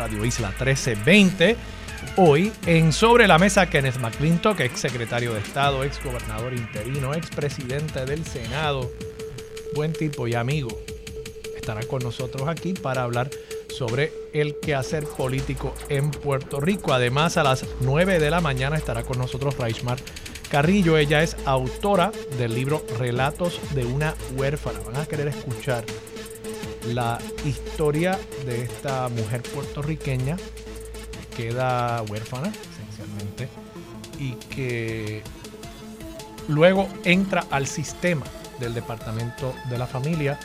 Radio Isla 1320. Hoy en Sobre la Mesa Kenneth McClintock, ex secretario de Estado, ex gobernador interino, ex presidente del Senado, buen tipo y amigo, estará con nosotros aquí para hablar sobre el quehacer político en Puerto Rico. Además, a las 9 de la mañana estará con nosotros Raishmar Carrillo. Ella es autora del libro Relatos de una huérfana. Van a querer escuchar la historia de esta mujer puertorriqueña que queda huérfana, esencialmente, y que luego entra al sistema del Departamento de la Familia,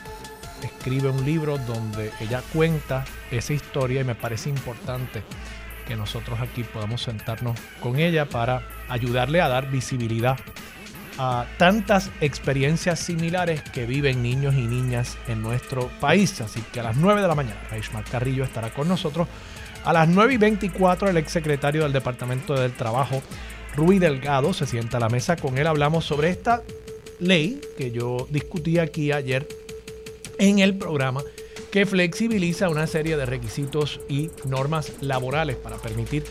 escribe un libro donde ella cuenta esa historia y me parece importante que nosotros aquí podamos sentarnos con ella para ayudarle a dar visibilidad a tantas experiencias similares que viven niños y niñas en nuestro país. Así que a las 9 de la mañana, Raishmar Carrillo estará con nosotros. A las 9 y 24, el exsecretario del Departamento del Trabajo, Rui Delgado, se sienta a la mesa. Con él hablamos sobre esta ley que yo discutí aquí ayer en el programa que flexibiliza una serie de requisitos y normas laborales para permitir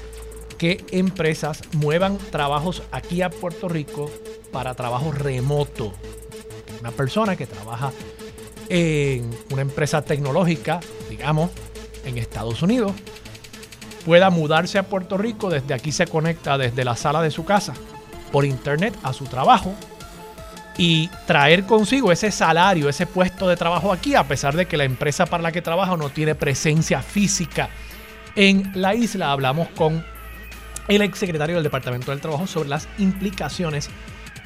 que empresas muevan trabajos aquí a Puerto Rico para trabajo remoto. Una persona que trabaja en una empresa tecnológica, digamos, en Estados Unidos, pueda mudarse a Puerto Rico, desde aquí se conecta desde la sala de su casa por internet a su trabajo y traer consigo ese salario, ese puesto de trabajo aquí, a pesar de que la empresa para la que trabaja no tiene presencia física en la isla. Hablamos con el exsecretario del Departamento del Trabajo sobre las implicaciones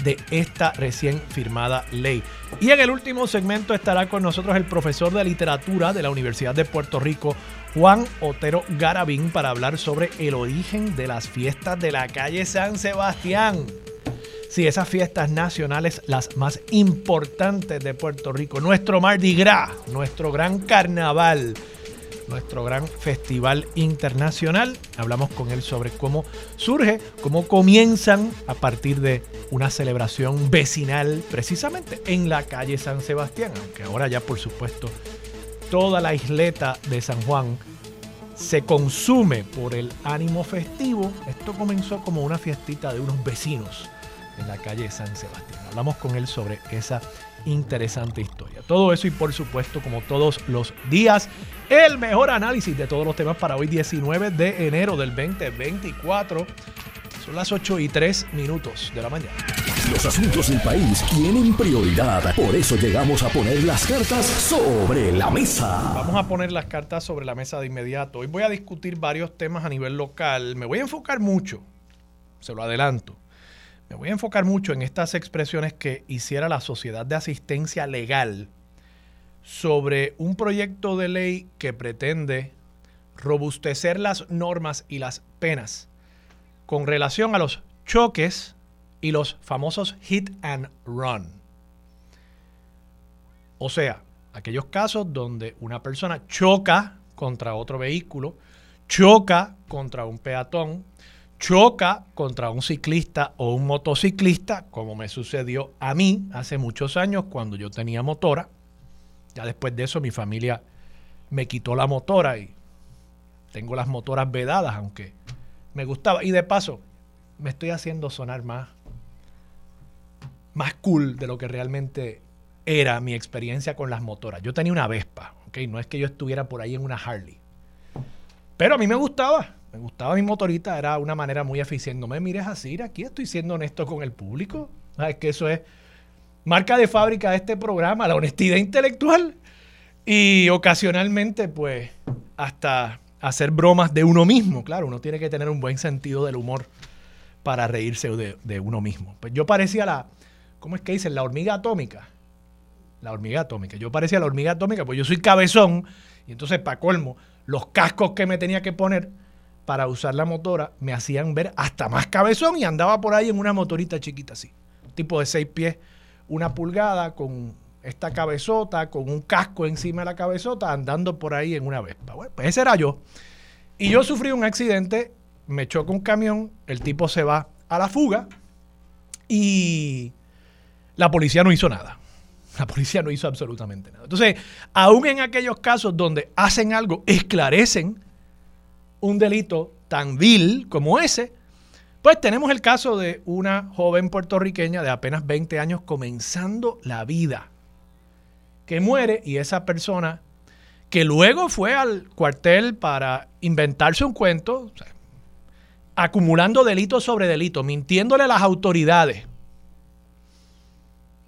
de esta recién firmada ley. Y en el último segmento estará con nosotros el profesor de literatura de la Universidad de Puerto Rico, Juan Otero Garabín, para hablar sobre el origen de las fiestas de la calle San Sebastián. Sí, esas fiestas nacionales, las más importantes de Puerto Rico. Nuestro Mardi Gras, nuestro gran carnaval, nuestro gran festival internacional. Hablamos con él sobre cómo surge, cómo comienzan a partir de una celebración vecinal, precisamente en la calle San Sebastián, aunque ahora ya por supuesto toda la isleta de San Juan se consume por el ánimo festivo. Esto comenzó como una fiestita de unos vecinos en la calle San Sebastián. Hablamos con él sobre esa interesante historia. Todo eso y por supuesto, como todos los días, el mejor análisis de todos los temas para hoy 19 de enero del 2024. Son las 8 y 3 minutos de la mañana. Los asuntos del país tienen prioridad. Por eso llegamos a poner las cartas sobre la mesa. Vamos a poner las cartas sobre la mesa de inmediato. Hoy voy a discutir varios temas a nivel local. Me voy a enfocar mucho, se lo adelanto, me voy a enfocar mucho en estas expresiones que hiciera la Sociedad de Asistencia Legal sobre un proyecto de ley que pretende robustecer las normas y las penas con relación a los choques y los famosos hit and run. O sea, aquellos casos donde una persona choca contra otro vehículo, choca contra un peatón, choca contra un ciclista o un motociclista, como me sucedió a mí hace muchos años cuando yo tenía motora. Ya después de eso mi familia me quitó la motora y tengo las motoras vedadas, aunque me gustaba. Y de paso, me estoy haciendo sonar más, más cool de lo que realmente era mi experiencia con las motoras. Yo tenía una Vespa, ¿ok? No es que yo estuviera por ahí en una Harley. Pero a mí me gustaba me gustaba mi motorita, era una manera muy eficiente. No me mires así, aquí estoy siendo honesto con el público. Es que eso es marca de fábrica de este programa, la honestidad intelectual. Y ocasionalmente, pues, hasta hacer bromas de uno mismo. Claro, uno tiene que tener un buen sentido del humor para reírse de, uno mismo. Pues yo parecía la, ¿cómo es que dicen? La hormiga atómica. La hormiga atómica. Yo parecía la hormiga atómica, pues yo soy cabezón Y entonces, para colmo, los cascos que me tenía que poner para usar la motora me hacían ver hasta más cabezón y andaba por ahí en una motorita chiquita así. Tipo de seis pies, una pulgada con esta cabezota, con un casco encima de la cabezota, andando por ahí en una Vespa. Bueno, pues ese era yo. Y yo sufrí un accidente, me choca un camión, el tipo se va a la fuga y la policía no hizo nada. La policía no hizo absolutamente nada. Entonces, aún en aquellos casos donde hacen algo, esclarecen un delito tan vil como ese, pues tenemos el caso de una joven puertorriqueña de apenas 20 años comenzando la vida, que muere y esa persona que luego fue al cuartel para inventarse un cuento, acumulando delito sobre delito, mintiéndole a las autoridades.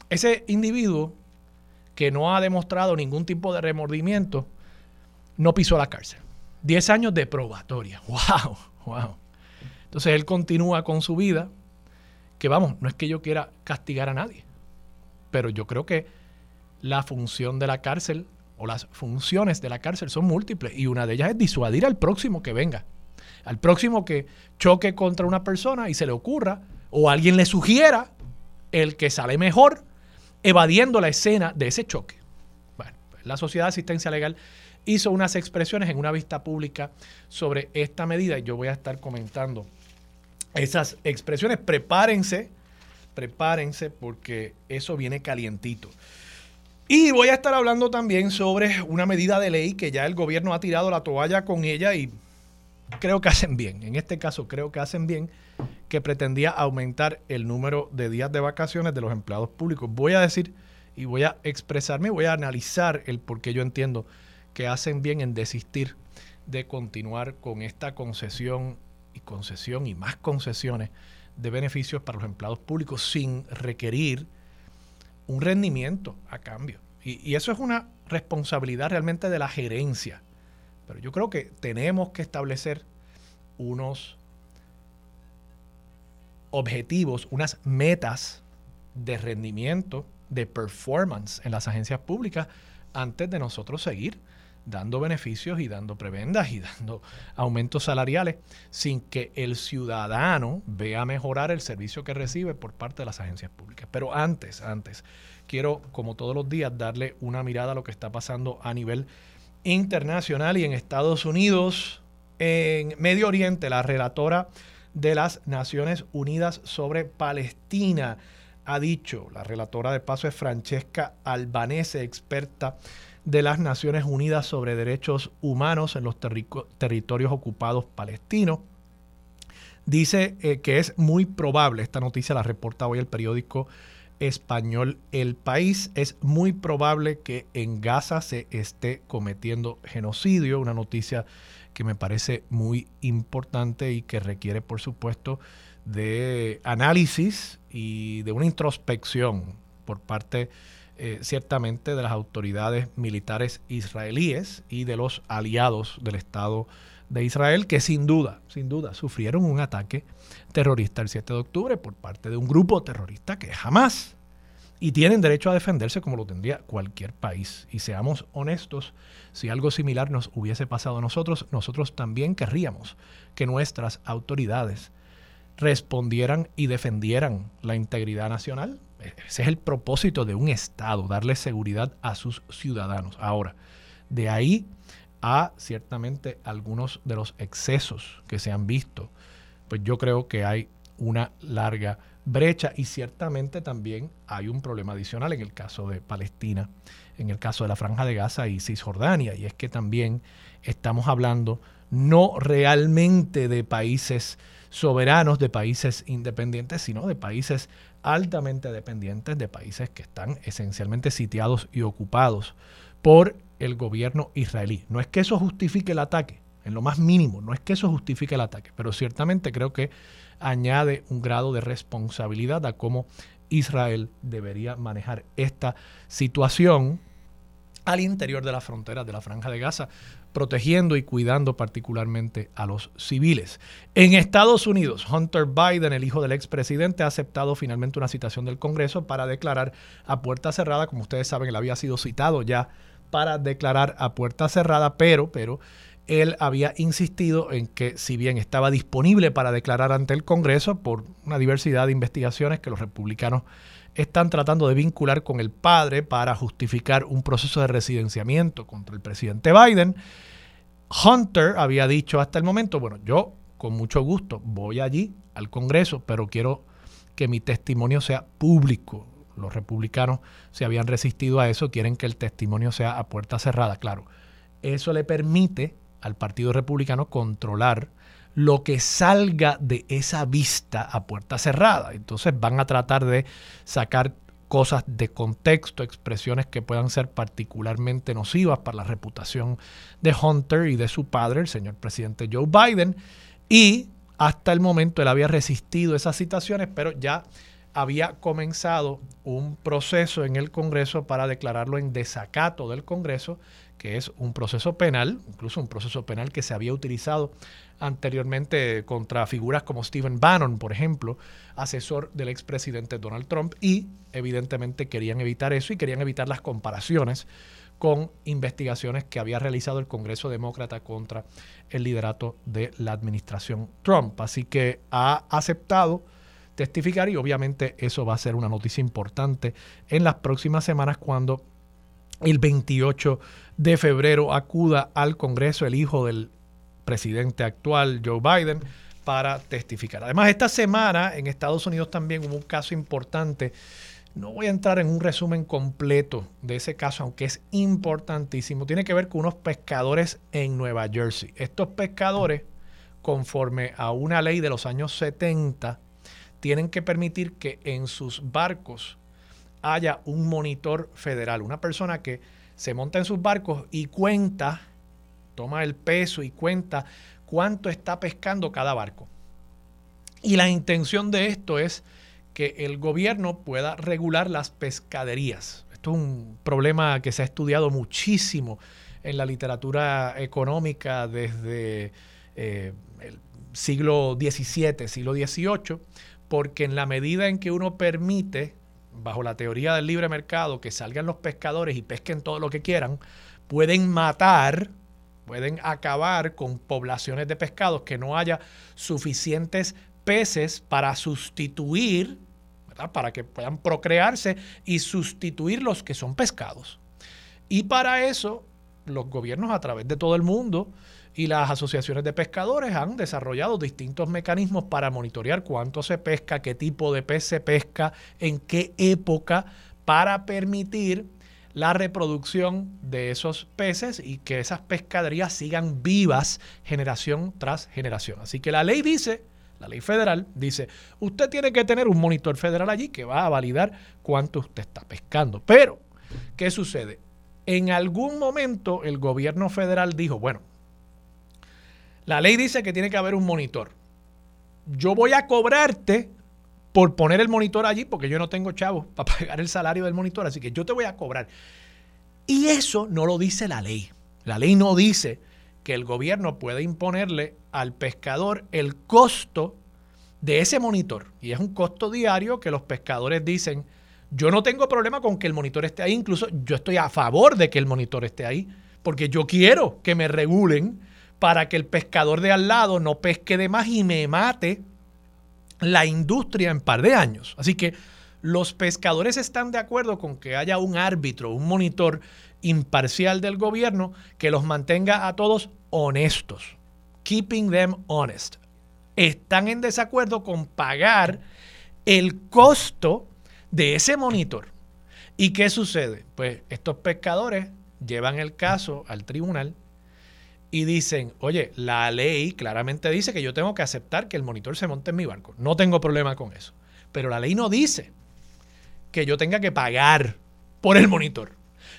Ese individuo que no ha demostrado ningún tipo de remordimiento, no pisó la cárcel. 10 años de probatoria. ¡Wow! ¡Wow! Entonces él continúa con su vida, que vamos, no es que yo quiera castigar a nadie, pero yo creo que la función de la cárcel o las funciones de la cárcel son múltiples y una de ellas es disuadir al próximo que venga, al próximo que choque contra una persona y se le ocurra o alguien le sugiera el que sale mejor evadiendo la escena de ese choque. Bueno, pues la Sociedad de Asistencia Legal hizo unas expresiones en una vista pública sobre esta medida y yo voy a estar comentando esas expresiones. Prepárense, prepárense porque eso viene calientito. Y voy a estar hablando también sobre una medida de ley que ya el gobierno ha tirado la toalla con ella y creo que hacen bien. En este caso creo que hacen bien que pretendía aumentar el número de días de vacaciones de los empleados públicos. Voy a decir y voy a expresarme, voy a analizar el por qué yo entiendo que hacen bien en desistir de continuar con esta concesión y concesión y más concesiones de beneficios para los empleados públicos sin requerir un rendimiento a cambio. Y, y, eso es una responsabilidad realmente de la gerencia. Pero yo creo que tenemos que establecer unos objetivos, unas metas de rendimiento, de performance en las agencias públicas antes de nosotros seguir dando beneficios y dando prebendas y dando aumentos salariales sin que el ciudadano vea mejorar el servicio que recibe por parte de las agencias públicas. Pero antes, antes, quiero, como todos los días, darle una mirada a lo que está pasando a nivel internacional y en Estados Unidos, en Medio Oriente, la relatora de las Naciones Unidas sobre Palestina ha dicho, la relatora de paso es Francesca Albanese, experta de las Naciones Unidas sobre Derechos Humanos en los territorios ocupados palestinos. Dice eh, que es muy probable, esta noticia la reporta hoy el periódico español El País, es muy probable que en Gaza se esté cometiendo genocidio, una noticia que me parece muy importante y que requiere, por supuesto, de análisis y de una introspección por parte eh, ciertamente de las autoridades militares israelíes y de los aliados del Estado de Israel, que sin duda, sin duda, sufrieron un ataque terrorista el 7 de octubre por parte de un grupo terrorista que jamás y tienen derecho a defenderse como lo tendría cualquier país. Y seamos honestos, si algo similar nos hubiese pasado a nosotros, nosotros también querríamos que nuestras autoridades respondieran y defendieran la integridad nacional, ese es el propósito de un Estado, darle seguridad a sus ciudadanos. Ahora, de ahí a ciertamente algunos de los excesos que se han visto, pues yo creo que hay una larga brecha y ciertamente también hay un problema adicional en el caso de Palestina, en el caso de la Franja de Gaza y Cisjordania, y es que también estamos hablando no realmente de países soberanos, de países independientes, sino de países altamente dependientes de países que están esencialmente sitiados y ocupados por el gobierno israelí. No es que eso justifique el ataque, en lo más mínimo, no es que eso justifique el ataque, pero ciertamente creo que añade un grado de responsabilidad a cómo Israel debería manejar esta situación al interior de las fronteras de la franja de Gaza, protegiendo y cuidando particularmente a los civiles. En Estados Unidos, Hunter Biden, el hijo del expresidente, ha aceptado finalmente una citación del Congreso para declarar a puerta cerrada, como ustedes saben, él había sido citado ya para declarar a puerta cerrada, pero, pero él había insistido en que si bien estaba disponible para declarar ante el Congreso por una diversidad de investigaciones que los republicanos están tratando de vincular con el padre para justificar un proceso de residenciamiento contra el presidente Biden, Hunter había dicho hasta el momento, bueno, yo con mucho gusto voy allí al Congreso, pero quiero que mi testimonio sea público. Los republicanos se habían resistido a eso, quieren que el testimonio sea a puerta cerrada. Claro, eso le permite al Partido Republicano controlar lo que salga de esa vista a puerta cerrada. Entonces van a tratar de sacar cosas de contexto, expresiones que puedan ser particularmente nocivas para la reputación de Hunter y de su padre, el señor presidente Joe Biden. Y hasta el momento él había resistido esas citaciones, pero ya había comenzado un proceso en el Congreso para declararlo en desacato del Congreso, que es un proceso penal, incluso un proceso penal que se había utilizado anteriormente contra figuras como Stephen Bannon, por ejemplo, asesor del expresidente Donald Trump, y evidentemente querían evitar eso y querían evitar las comparaciones con investigaciones que había realizado el Congreso Demócrata contra el liderato de la administración Trump. Así que ha aceptado testificar y obviamente eso va a ser una noticia importante en las próximas semanas cuando el 28 de febrero acuda al Congreso el hijo del presidente actual, Joe Biden, para testificar. Además, esta semana en Estados Unidos también hubo un caso importante. No voy a entrar en un resumen completo de ese caso, aunque es importantísimo. Tiene que ver con unos pescadores en Nueva Jersey. Estos pescadores, conforme a una ley de los años 70, tienen que permitir que en sus barcos haya un monitor federal, una persona que se monta en sus barcos y cuenta, toma el peso y cuenta cuánto está pescando cada barco. Y la intención de esto es que el gobierno pueda regular las pescaderías. Esto es un problema que se ha estudiado muchísimo en la literatura económica desde eh, el siglo XVII, siglo XVIII, porque en la medida en que uno permite bajo la teoría del libre mercado, que salgan los pescadores y pesquen todo lo que quieran, pueden matar, pueden acabar con poblaciones de pescados, que no haya suficientes peces para sustituir, para que puedan procrearse y sustituir los que son pescados. Y para eso, los gobiernos a través de todo el mundo y las asociaciones de pescadores han desarrollado distintos mecanismos para monitorear cuánto se pesca, qué tipo de pez se pesca, en qué época, para permitir la reproducción de esos peces y que esas pescaderías sigan vivas generación tras generación. Así que la ley dice, la ley federal dice, usted tiene que tener un monitor federal allí que va a validar cuánto usted está pescando. Pero, ¿qué sucede? En algún momento el gobierno federal dijo, bueno, la ley dice que tiene que haber un monitor. Yo voy a cobrarte por poner el monitor allí porque yo no tengo chavos para pagar el salario del monitor, así que yo te voy a cobrar. Y eso no lo dice la ley. La ley no dice que el gobierno puede imponerle al pescador el costo de ese monitor. Y es un costo diario que los pescadores dicen, yo no tengo problema con que el monitor esté ahí, incluso yo estoy a favor de que el monitor esté ahí, porque yo quiero que me regulen para que el pescador de al lado no pesque de más y me mate la industria en par de años. Así que los pescadores están de acuerdo con que haya un árbitro, un monitor imparcial del gobierno que los mantenga a todos honestos. Keeping them honest. Están en desacuerdo con pagar el costo de ese monitor. ¿Y qué sucede? Pues estos pescadores llevan el caso al tribunal y dicen, oye, la ley claramente dice que yo tengo que aceptar que el monitor se monte en mi barco. No tengo problema con eso. Pero la ley no dice que yo tenga que pagar por el monitor.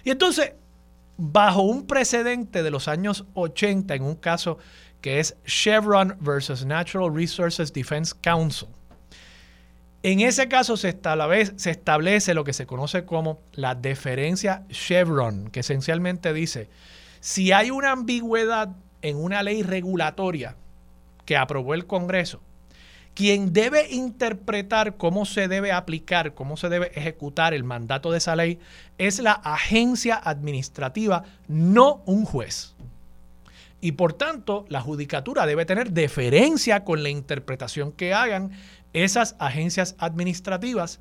Y entonces, bajo un precedente de los años 80, en un caso que es Chevron versus Natural Resources Defense Council, en ese caso se establece, se establece lo que se conoce como la deferencia Chevron, que esencialmente dice, si hay una ambigüedad en una ley regulatoria que aprobó el Congreso, quien debe interpretar cómo se debe aplicar, cómo se debe ejecutar el mandato de esa ley es la agencia administrativa, no un juez. Y por tanto, la judicatura debe tener deferencia con la interpretación que hagan esas agencias administrativas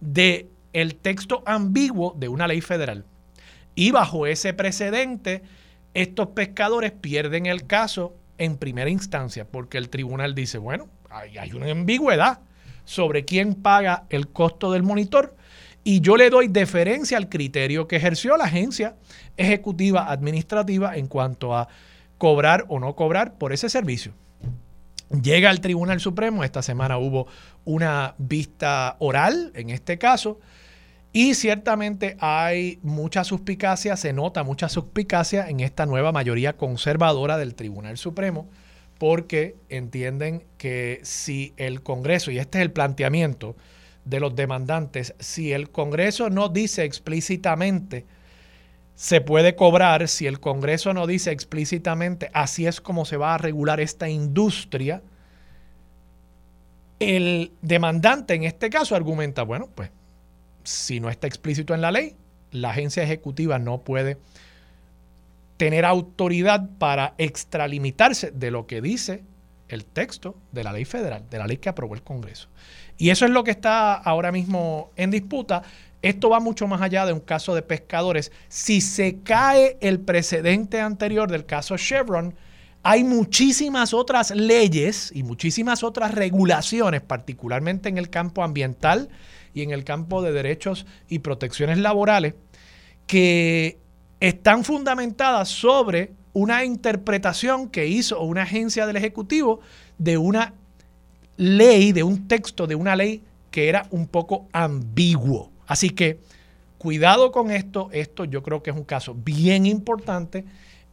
de el texto ambiguo de una ley federal. Y bajo ese precedente, estos pescadores pierden el caso en primera instancia, porque el tribunal dice, bueno, hay, una ambigüedad sobre quién paga el costo del monitor y yo le doy deferencia al criterio que ejerció la agencia ejecutiva administrativa en cuanto a cobrar o no cobrar por ese servicio. Llega al Tribunal Supremo, esta semana hubo una vista oral en este caso, y ciertamente hay mucha suspicacia, se nota mucha suspicacia en esta nueva mayoría conservadora del Tribunal Supremo, porque entienden que si el Congreso, y este es el planteamiento de los demandantes, si el Congreso no dice explícitamente se puede cobrar, si el Congreso no dice explícitamente así es como se va a regular esta industria, el demandante en este caso argumenta, bueno, pues si no está explícito en la ley, la agencia ejecutiva no puede tener autoridad para extralimitarse de lo que dice el texto de la ley federal, de la ley que aprobó el Congreso. Y eso es lo que está ahora mismo en disputa. Esto va mucho más allá de un caso de pescadores. Si se cae el precedente anterior del caso Chevron, hay muchísimas otras leyes y muchísimas otras regulaciones, particularmente en el campo ambiental, y en el campo de derechos y protecciones laborales que están fundamentadas sobre una interpretación que hizo una agencia del Ejecutivo de una ley, de un texto de una ley que era un poco ambiguo. Así que cuidado con esto, esto yo creo que es un caso bien importante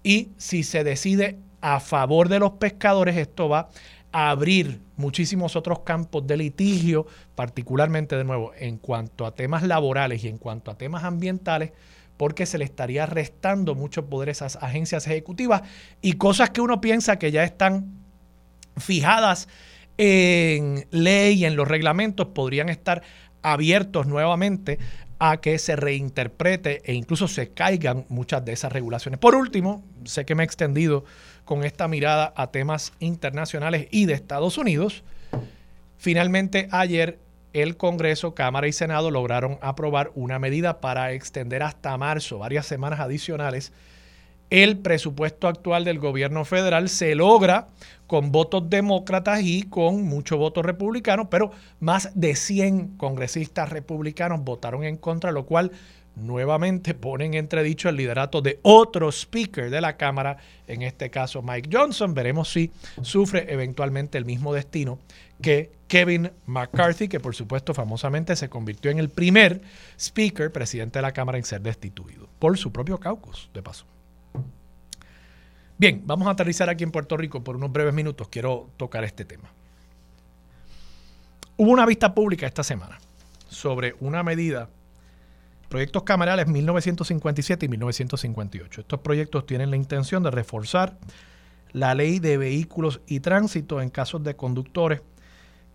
y si se decide a favor de los pescadores, esto va abrir muchísimos otros campos de litigio, particularmente de nuevo en cuanto a temas laborales y en cuanto a temas ambientales, porque se le estaría restando mucho poder a esas agencias ejecutivas y cosas que uno piensa que ya están fijadas en ley y en los reglamentos podrían estar abiertos nuevamente a que se reinterprete e incluso se caigan muchas de esas regulaciones. Por último, sé que me he extendido con esta mirada a temas internacionales y de Estados Unidos. Finalmente, ayer el Congreso, Cámara y Senado lograron aprobar una medida para extender hasta marzo, varias semanas adicionales, el presupuesto actual del gobierno federal se logra con votos demócratas y con mucho voto republicano, pero más de 100 congresistas republicanos votaron en contra, lo cual nuevamente pone en entredicho el liderato de otro speaker de la Cámara, en este caso Mike Johnson. Veremos si sufre eventualmente el mismo destino que Kevin McCarthy, que por supuesto famosamente se convirtió en el primer speaker, presidente de la Cámara, en ser destituido por su propio caucus, de paso. Bien, vamos a aterrizar aquí en Puerto Rico por unos breves minutos. Quiero tocar este tema. Hubo una vista pública esta semana sobre una medida Proyectos camerales 1957 y 1958. Estos proyectos tienen la intención de reforzar la ley de vehículos y tránsito en casos de conductores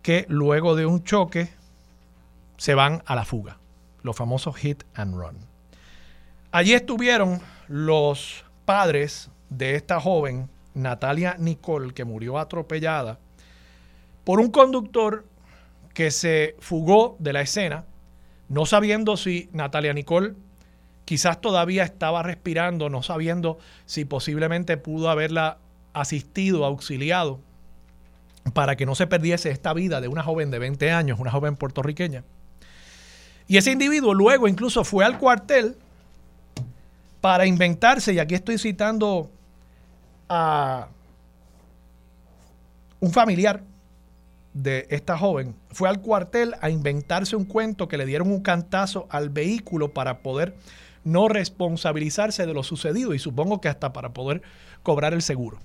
que luego de un choque se van a la fuga, los famosos hit and run. Allí estuvieron los padres de esta joven, Natalia Nicole, que murió atropellada por un conductor que se fugó de la escena no sabiendo si Natalia Nicole quizás todavía estaba respirando, no sabiendo si posiblemente pudo haberla asistido, auxiliado, para que no se perdiese esta vida de una joven de 20 años, una joven puertorriqueña. Y ese individuo luego incluso fue al cuartel para inventarse, y aquí estoy citando a un familiar de esta joven fue al cuartel a inventarse un cuento que le dieron un cantazo al vehículo para poder no responsabilizarse de lo sucedido y supongo que hasta para poder cobrar el seguro.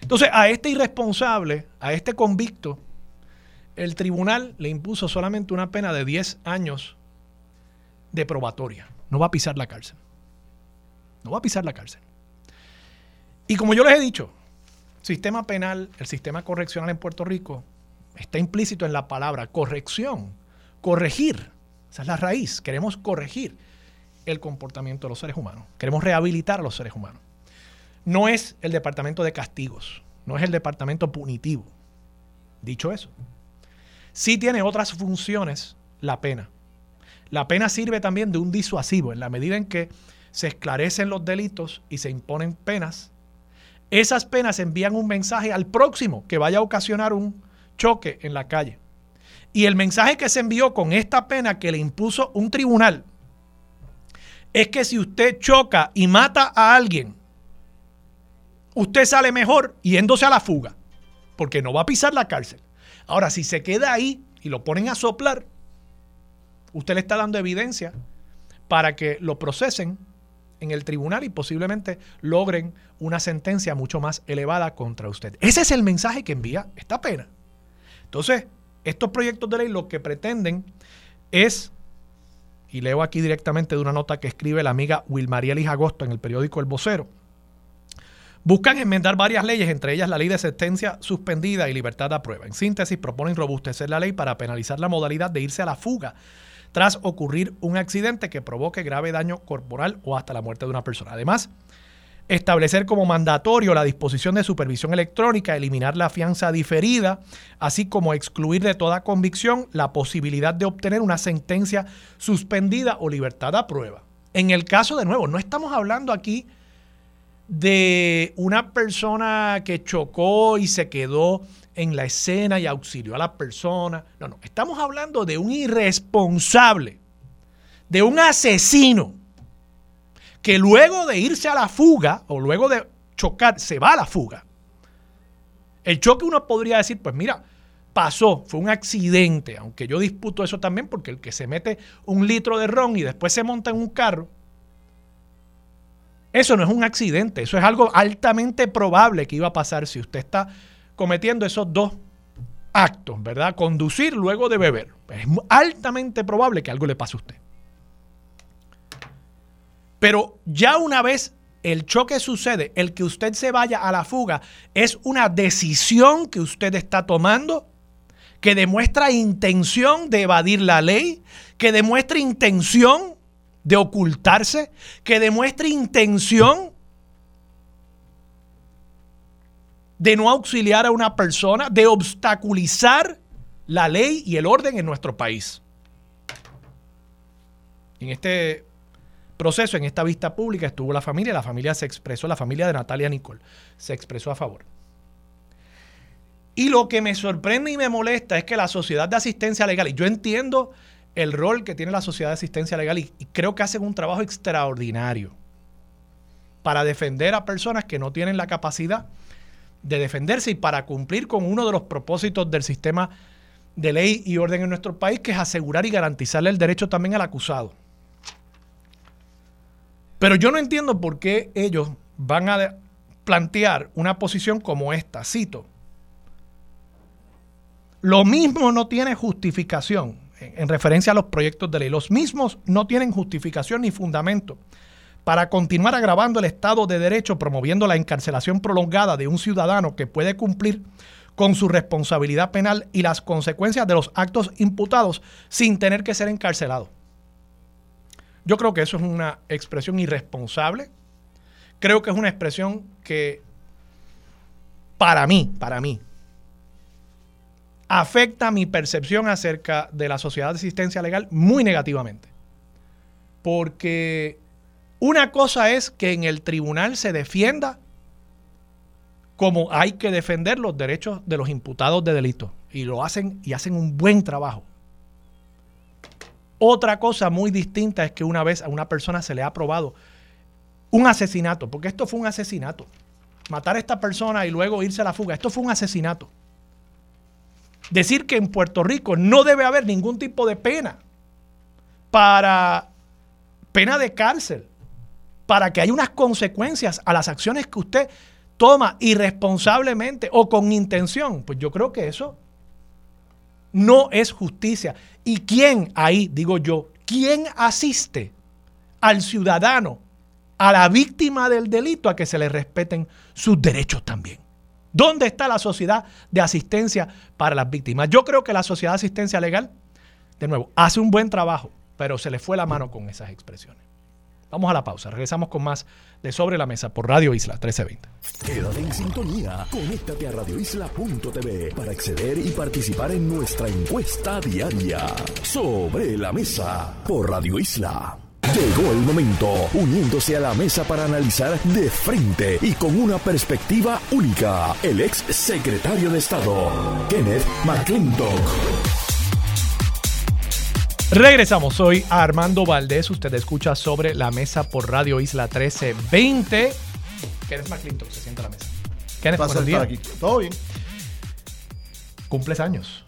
Entonces, a este irresponsable, a este convicto, el tribunal le impuso solamente una pena de 10 años de probatoria. No va a pisar la cárcel. No va a pisar la cárcel. Y como yo les he dicho, sistema penal, el sistema correccional en Puerto Rico está implícito en la palabra corrección, corregir. Esa es la raíz. Queremos corregir el comportamiento de los seres humanos. Queremos rehabilitar a los seres humanos. No es el departamento de castigos, no es el departamento punitivo. Dicho eso, sí tiene otras funciones la pena. La pena sirve también de un disuasivo en la medida en que se esclarecen los delitos y se imponen penas. Esas penas envían un mensaje al próximo que vaya a ocasionar un choque en la calle. Y el mensaje que se envió con esta pena que le impuso un tribunal es que si usted choca y mata a alguien, usted sale mejor yéndose a la fuga, porque no va a pisar la cárcel. Ahora, si se queda ahí y lo ponen a soplar, usted le está dando evidencia para que lo procesen en el tribunal y posiblemente logren una sentencia mucho más elevada contra usted. Ese es el mensaje que envía esta pena. Entonces, estos proyectos de ley lo que pretenden es, y leo aquí directamente de una nota que escribe la amiga Wilmariel Agosto en el periódico El Vocero, Buscan enmendar varias leyes, entre ellas la ley de sentencia suspendida y libertad a prueba. En síntesis, proponen robustecer la ley para penalizar la modalidad de irse a la fuga tras ocurrir un accidente que provoque grave daño corporal o hasta la muerte de una persona. Además, establecer como mandatorio la disposición de supervisión electrónica, eliminar la fianza diferida, así como excluir de toda convicción la posibilidad de obtener una sentencia suspendida o libertad a prueba. En el caso de nuevo, no estamos hablando aquí de una persona que chocó y se quedó en la escena y auxilió a la persona. No, no, estamos hablando de un irresponsable, de un asesino, que luego de irse a la fuga o luego de chocar, se va a la fuga. El choque uno podría decir, pues mira, pasó, fue un accidente, aunque yo disputo eso también porque el que se mete un litro de ron y después se monta en un carro, eso no es un accidente, eso es algo altamente probable que iba a pasar si usted está cometiendo esos dos actos, ¿verdad? Conducir luego de beber. Es altamente probable que algo le pase a usted. Pero ya una vez el choque sucede, el que usted se vaya a la fuga es una decisión que usted está tomando que demuestra intención de evadir la ley, que demuestra intención de ocultarse, que demuestre intención de no auxiliar a una persona, de obstaculizar la ley y el orden en nuestro país. En este proceso, en esta vista pública, estuvo la familia, la familia se expresó, la familia de Natalia Nicole se expresó a favor. Y lo que me sorprende y me molesta es que la sociedad de asistencia legal, y yo entiendo el rol que tiene la Sociedad de Asistencia Legal y, creo que hacen un trabajo extraordinario para defender a personas que no tienen la capacidad de defenderse y para cumplir con uno de los propósitos del sistema de ley y orden en nuestro país, que es asegurar y garantizarle el derecho también al acusado. Pero yo no entiendo por qué ellos van a plantear una posición como esta. Cito, lo mismo no tiene justificación en referencia a los proyectos de ley. Los mismos no tienen justificación ni fundamento para continuar agravando el Estado de Derecho promoviendo la encarcelación prolongada de un ciudadano que puede cumplir con su responsabilidad penal y las consecuencias de los actos imputados sin tener que ser encarcelado. Yo creo que eso es una expresión irresponsable. Creo que es una expresión que para mí, para mí, afecta mi percepción acerca de la sociedad de asistencia legal muy negativamente. Porque una cosa es que en el tribunal se defienda como hay que defender los derechos de los imputados de delito. Y lo hacen y hacen un buen trabajo. Otra cosa muy distinta es que una vez a una persona se le ha aprobado un asesinato, porque esto fue un asesinato. Matar a esta persona y luego irse a la fuga, esto fue un asesinato decir que en Puerto Rico no debe haber ningún tipo de pena para pena de cárcel, para que haya unas consecuencias a las acciones que usted toma irresponsablemente o con intención, pues yo creo que eso no es justicia. ¿Y quién ahí, digo yo, quién asiste al ciudadano, a la víctima del delito, a que se le respeten sus derechos también? ¿Dónde está la sociedad de asistencia para las víctimas? Yo creo que la sociedad de asistencia legal, de nuevo, hace un buen trabajo, pero se le fue la mano con esas expresiones. Vamos a la pausa. Regresamos con más de Sobre la Mesa por Radio Isla 1320. Quédate en sintonía. Conéctate a radioisla.tv para acceder y participar en nuestra encuesta diaria. Sobre la Mesa por Radio Isla. Llegó el momento, uniéndose a la mesa para analizar de frente y con una perspectiva única, el ex secretario de Estado, Kenneth McClintock. Regresamos, soy Armando Valdés, usted escucha sobre la mesa por Radio Isla 1320. Kenneth McClintock se sienta a la mesa. Kenneth, buenos días. Aquí. Todo bien. ¿Cumples años?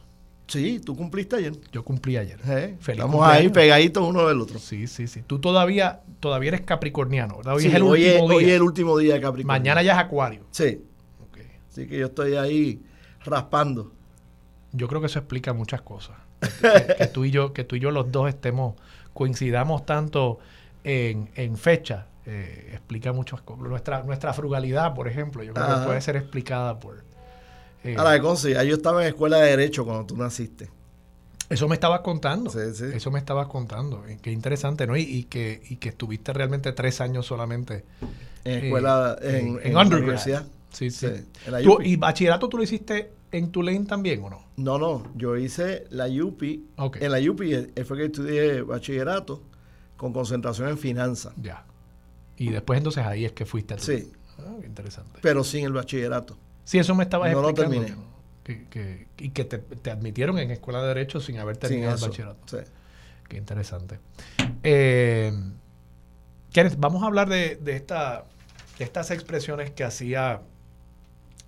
Sí, tú cumpliste ayer. Yo cumplí ayer. Eh, Estamos ahí pegaditos uno del otro. Sí, sí, sí. Tú todavía, todavía eres capricorniano, ¿verdad? Hoy es el último día. Hoy es el último día de Capricornio. Mañana ya es Acuario. Sí. Okay. Así que yo estoy ahí raspando. Yo creo que eso explica muchas cosas que, tú y yo, que tú y yo los dos estemos, coincidamos tanto en, en fecha, eh, explica muchas cosas. Nuestra, nuestra frugalidad, por ejemplo, yo creo que puede ser explicada por... Eh, Ahora, yo estaba en escuela de Derecho cuando tú naciste. Eso me estabas contando. Eso me estabas contando. Qué interesante, ¿no? Y, que, y que estuviste realmente tres años solamente. En escuela, en, en, universidad. Sí, sí. ¿Y bachillerato tú lo hiciste en Tulane también o no? No, no. Yo hice la UPI. En la UPI fue que estudié bachillerato con concentración en finanzas. Ya. Y después entonces ahí es que fuiste a Tulane. Sí. Ah, interesante. Pero sin el bachillerato. Sí, eso me estabas no explicando. No lo terminé. Que, y que te, admitieron en escuela de derecho sin haber terminado el bachillerato. Sí. Qué interesante. Eh, vamos a hablar de, de, esta, de estas expresiones que hacía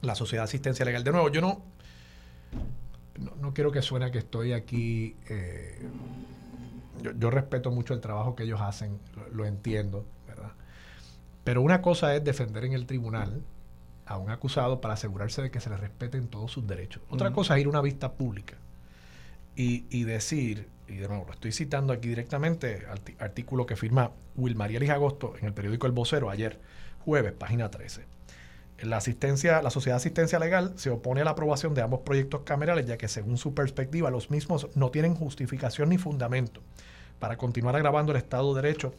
la Sociedad de Asistencia Legal. De nuevo, yo no, no, quiero que suene que estoy aquí. Eh, yo, respeto mucho el trabajo que ellos hacen, lo, entiendo, ¿verdad? Pero una cosa es defender en el tribunal a un acusado para asegurarse de que se le respeten todos sus derechos. Otra cosa es ir a una vista pública y, decir, y de nuevo lo estoy citando aquí directamente, artículo que firma Wilmaría Liz Agosto en el periódico El Vocero ayer, jueves, página 13 la asistencia, la Sociedad de Asistencia Legal se opone a la aprobación de ambos proyectos camerales, ya que según su perspectiva, los mismos no tienen justificación ni fundamento para continuar agravando el Estado de Derecho,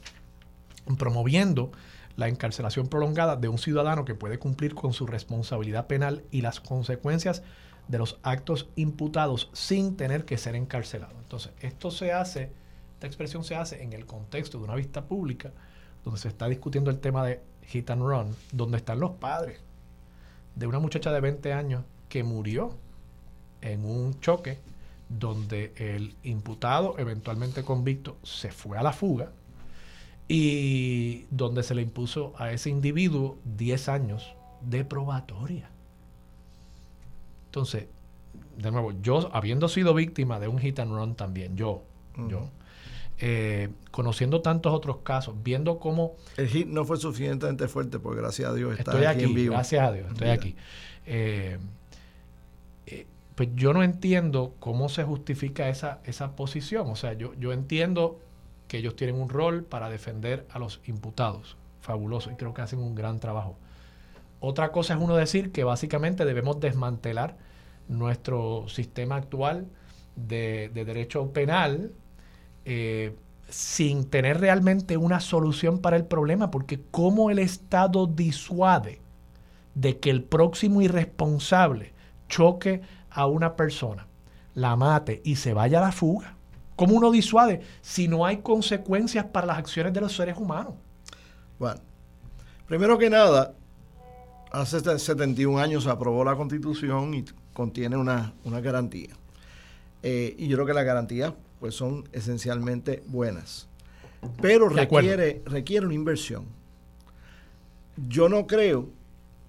promoviendo la encarcelación prolongada de un ciudadano que puede cumplir con su responsabilidad penal y las consecuencias de los actos imputados sin tener que ser encarcelado. Entonces, esto se hace, esta expresión se hace en el contexto de una vista pública donde se está discutiendo el tema de hit and run, donde están los padres de una muchacha de 20 años que murió en un choque donde el imputado, eventualmente convicto, se fue a la fuga y donde se le impuso a ese individuo 10 años de probatoria. Entonces, de nuevo, yo habiendo sido víctima de un hit and run también, yo, yo, eh, conociendo tantos otros casos, viendo cómo... El hit no fue suficientemente fuerte, porque gracias a Dios está aquí, en vivo. Gracias a Dios, estoy aquí. Eh, eh, pues yo no entiendo cómo se justifica esa, esa posición. O sea, yo, yo entiendo que ellos tienen un rol para defender a los imputados. Fabuloso, y creo que hacen un gran trabajo. Otra cosa es uno decir que básicamente debemos desmantelar nuestro sistema actual de, de derecho penal eh, sin tener realmente una solución para el problema, porque ¿cómo el Estado disuade de que el próximo irresponsable choque a una persona, la mate y se vaya a la fuga? ¿Cómo uno disuade si no hay consecuencias para las acciones de los seres humanos? Bueno, primero que nada, hace 71 años se aprobó la constitución y contiene una, garantía. Eh, y yo creo que la garantía pues son esencialmente buenas. Pero requiere, requiere una inversión. Yo no creo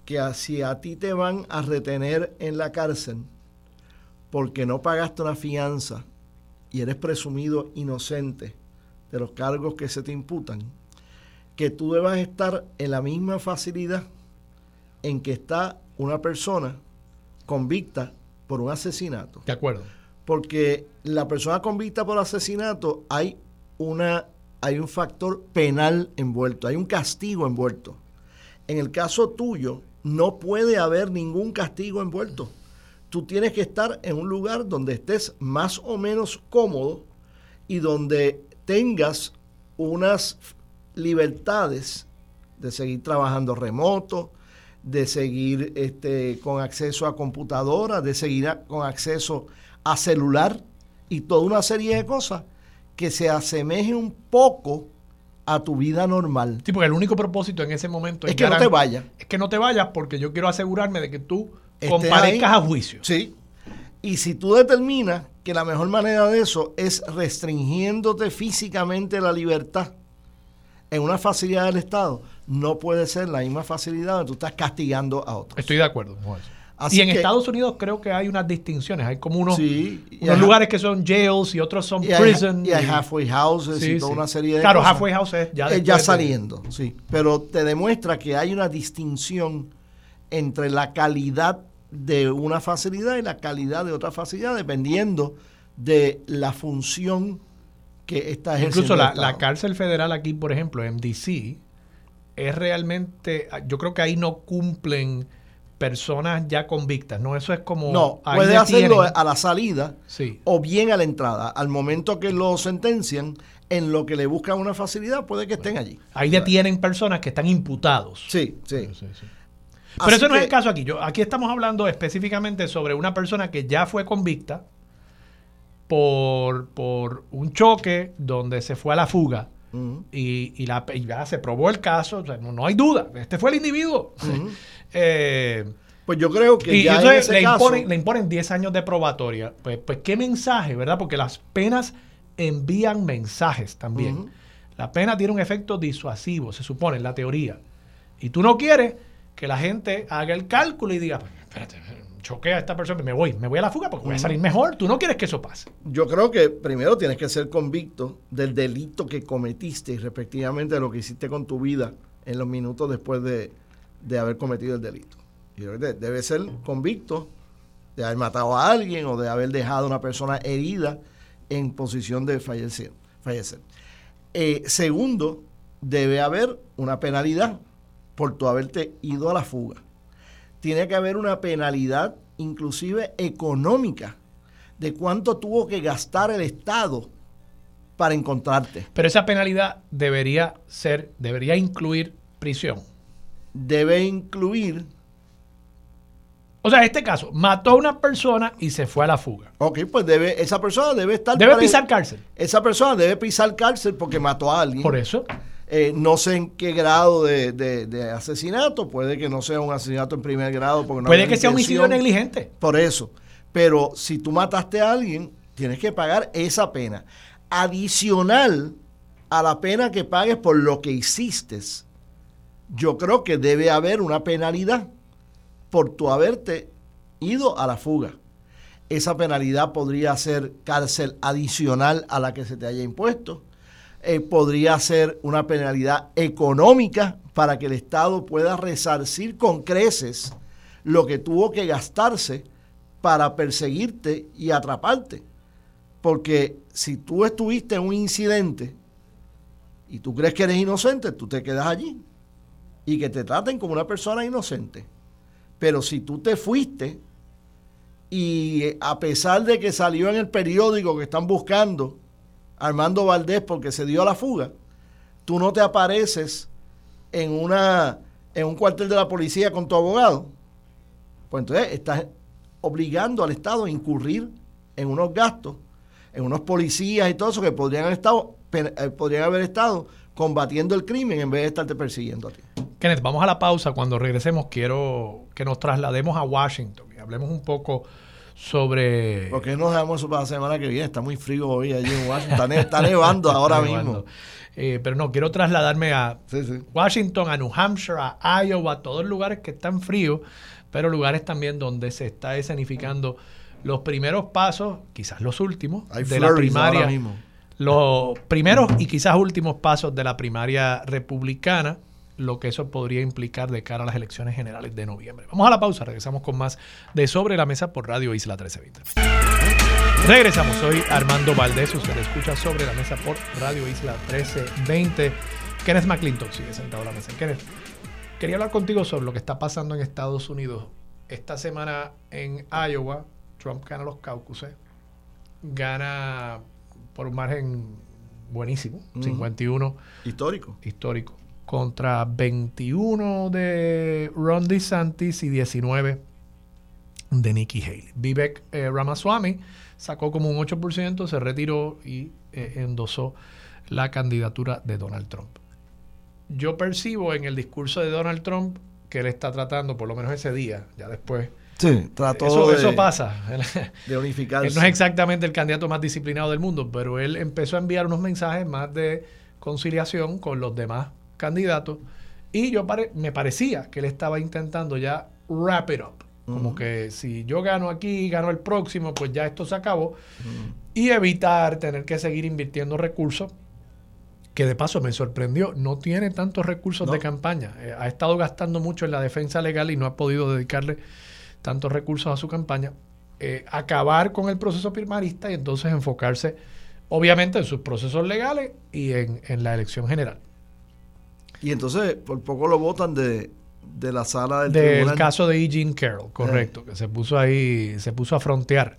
que si a ti te van a retener en la cárcel porque no pagaste una fianza y eres presumido inocente de los cargos que se te imputan, que tú debas estar en la misma facilidad en que está una persona convicta por un asesinato. De acuerdo porque la persona convicta por asesinato hay una hay un factor penal envuelto, hay un castigo envuelto. En el caso tuyo, no puede haber ningún castigo envuelto. Tú tienes que estar en un lugar donde estés más o menos cómodo y donde tengas unas libertades de seguir trabajando remoto, de seguir este, con acceso a computadora, de seguir con acceso a celular y toda una serie de cosas que se asemejen un poco a tu vida normal. Sí, porque el único propósito en ese momento es, que no te vayas. Es que no te vayas porque yo quiero asegurarme de que tú comparezcas a juicio. Sí. Y si tú determinas que la mejor manera de eso es restringiéndote físicamente la libertad en una facilidad del Estado, no puede ser la misma facilidad donde tú estás castigando a otros. Estoy de acuerdo con eso y en Estados Unidos creo que hay unas distinciones. Hay como unos, lugares que son jails y otros son prison. Y hay halfway houses y toda una serie de claro, halfway houses ya, ya saliendo, sí. Pero te demuestra que hay una distinción entre la calidad de una facilidad y la calidad de otra facilidad, dependiendo de la función que está ejerciendo. Incluso la, la cárcel federal aquí, por ejemplo, en DC, es realmente, yo creo que ahí no cumplen personas ya convictas, ¿no? Eso es como... No, puede hacerlo a la salida o bien a la entrada. Al momento que lo sentencian, en lo que le buscan una facilidad, puede que estén allí. Ahí detienen personas que están imputados. Sí, sí. Pero eso no es el caso aquí. Yo, aquí estamos hablando específicamente sobre una persona que ya fue convicta por, por un choque donde se fue a la fuga. y, la, ya se probó el caso, no, hay duda, este fue el individuo. Eh, pues yo creo que ya en ese le, imponen, le imponen 10 años de probatoria. Pues, pues qué mensaje, ¿verdad? Porque las penas envían mensajes también. La pena tiene un efecto disuasivo, se supone, en la teoría. Y tú no quieres que la gente haga el cálculo y diga, espérate, choquea a esta persona, me voy, me voy a la fuga porque voy a salir mejor. Tú no quieres que eso pase. Yo creo que primero tienes que ser convicto del delito que cometiste y respectivamente de lo que hiciste con tu vida en los minutos después de, de haber cometido el delito. Debe ser convicto de haber matado a alguien o de haber dejado a una persona herida en posición de fallecer. fallecer. Eh, segundo, debe haber una penalidad por tu haberte ido a la fuga. Tiene que haber una penalidad inclusive económica de cuánto tuvo que gastar el Estado para encontrarte. Pero esa penalidad debería ser, debería incluir prisión debe incluir... O sea, en este caso, mató a una persona y se fue a la fuga. Ok, pues debe, esa persona debe estar... Debe pisar cárcel. Esa persona debe pisar cárcel porque mató a alguien. Por eso. Eh, no sé en qué grado de, asesinato, puede que no sea un asesinato en primer grado. Porque puede que sea homicidio negligente. Por eso. Pero si tú mataste a alguien, tienes que pagar esa pena. Adicional a la pena que pagues por lo que hiciste yo creo que debe haber una penalidad por tu haberte ido a la fuga. Esa penalidad podría ser cárcel adicional a la que se te haya impuesto. Eh, podría ser una penalidad económica para que el Estado pueda resarcir con creces lo que tuvo que gastarse para perseguirte y atraparte. Porque si tú estuviste en un incidente y tú crees que eres inocente, tú te quedas allí y que te traten como una persona inocente. Pero si tú te fuiste y a pesar de que salió en el periódico que están buscando Armando Valdés porque se dio a la fuga, tú no te apareces en una en un cuartel de la policía con tu abogado, pues entonces estás obligando al Estado a incurrir en unos gastos, en unos policías y todo eso que podrían haber estado, eh, podrían haber estado combatiendo el crimen en vez de estarte persiguiendo a ti. Kenneth, vamos a la pausa. Cuando regresemos quiero que nos traslademos a Washington y hablemos un poco sobre... ¿Por qué no dejamos eso para la semana que viene? Está muy frío hoy allí en Washington. Está, nevando ahora mismo. Eh, pero no, quiero trasladarme a Washington, a New Hampshire, a Iowa, a todos lugares que están fríos, pero lugares también donde se está escenificando los primeros pasos, quizás los últimos, de la primaria los primeros y quizás últimos pasos de la primaria republicana, lo que eso podría implicar de cara a las elecciones generales de noviembre. Vamos a la pausa, regresamos con más de Sobre la Mesa por Radio Isla 1320. Regresamos, soy Armando Valdés, usted escucha Sobre la Mesa por Radio Isla 1320. Kenneth McClintock sigue sentado a la mesa. Kenneth, quería hablar contigo sobre lo que está pasando en Estados Unidos. Esta semana en Iowa, Trump gana los caucuses, gana por un margen buenísimo, 51. Histórico. Histórico. Contra 21 de Ron DeSantis y 19 de Nikki Haley. Vivek eh, Ramaswamy sacó como un 8%, se retiró y eh, endosó la candidatura de Donald Trump. Yo percibo en el discurso de Donald Trump que él está tratando, por lo menos ese día, ya después. Sí, trató eso, eso pasa. De unificar. Él no es exactamente el candidato más disciplinado del mundo, pero él empezó a enviar unos mensajes más de conciliación con los demás candidatos. Y yo me parecía que él estaba intentando ya wrap it up. Como que si yo gano aquí, gano el próximo, pues ya esto se acabó. Y evitar tener que seguir invirtiendo recursos que de paso me sorprendió, no tiene tantos recursos de campaña. Eh, ha estado gastando mucho en la defensa legal y no ha podido dedicarle tantos recursos a su campaña. Eh, acabar con el proceso primarista y entonces enfocarse, obviamente, en sus procesos legales y en, la elección general. Y entonces, por poco lo votan de, la sala del, del caso de E. Jean Carroll, correcto, que se puso ahí, se puso a frontear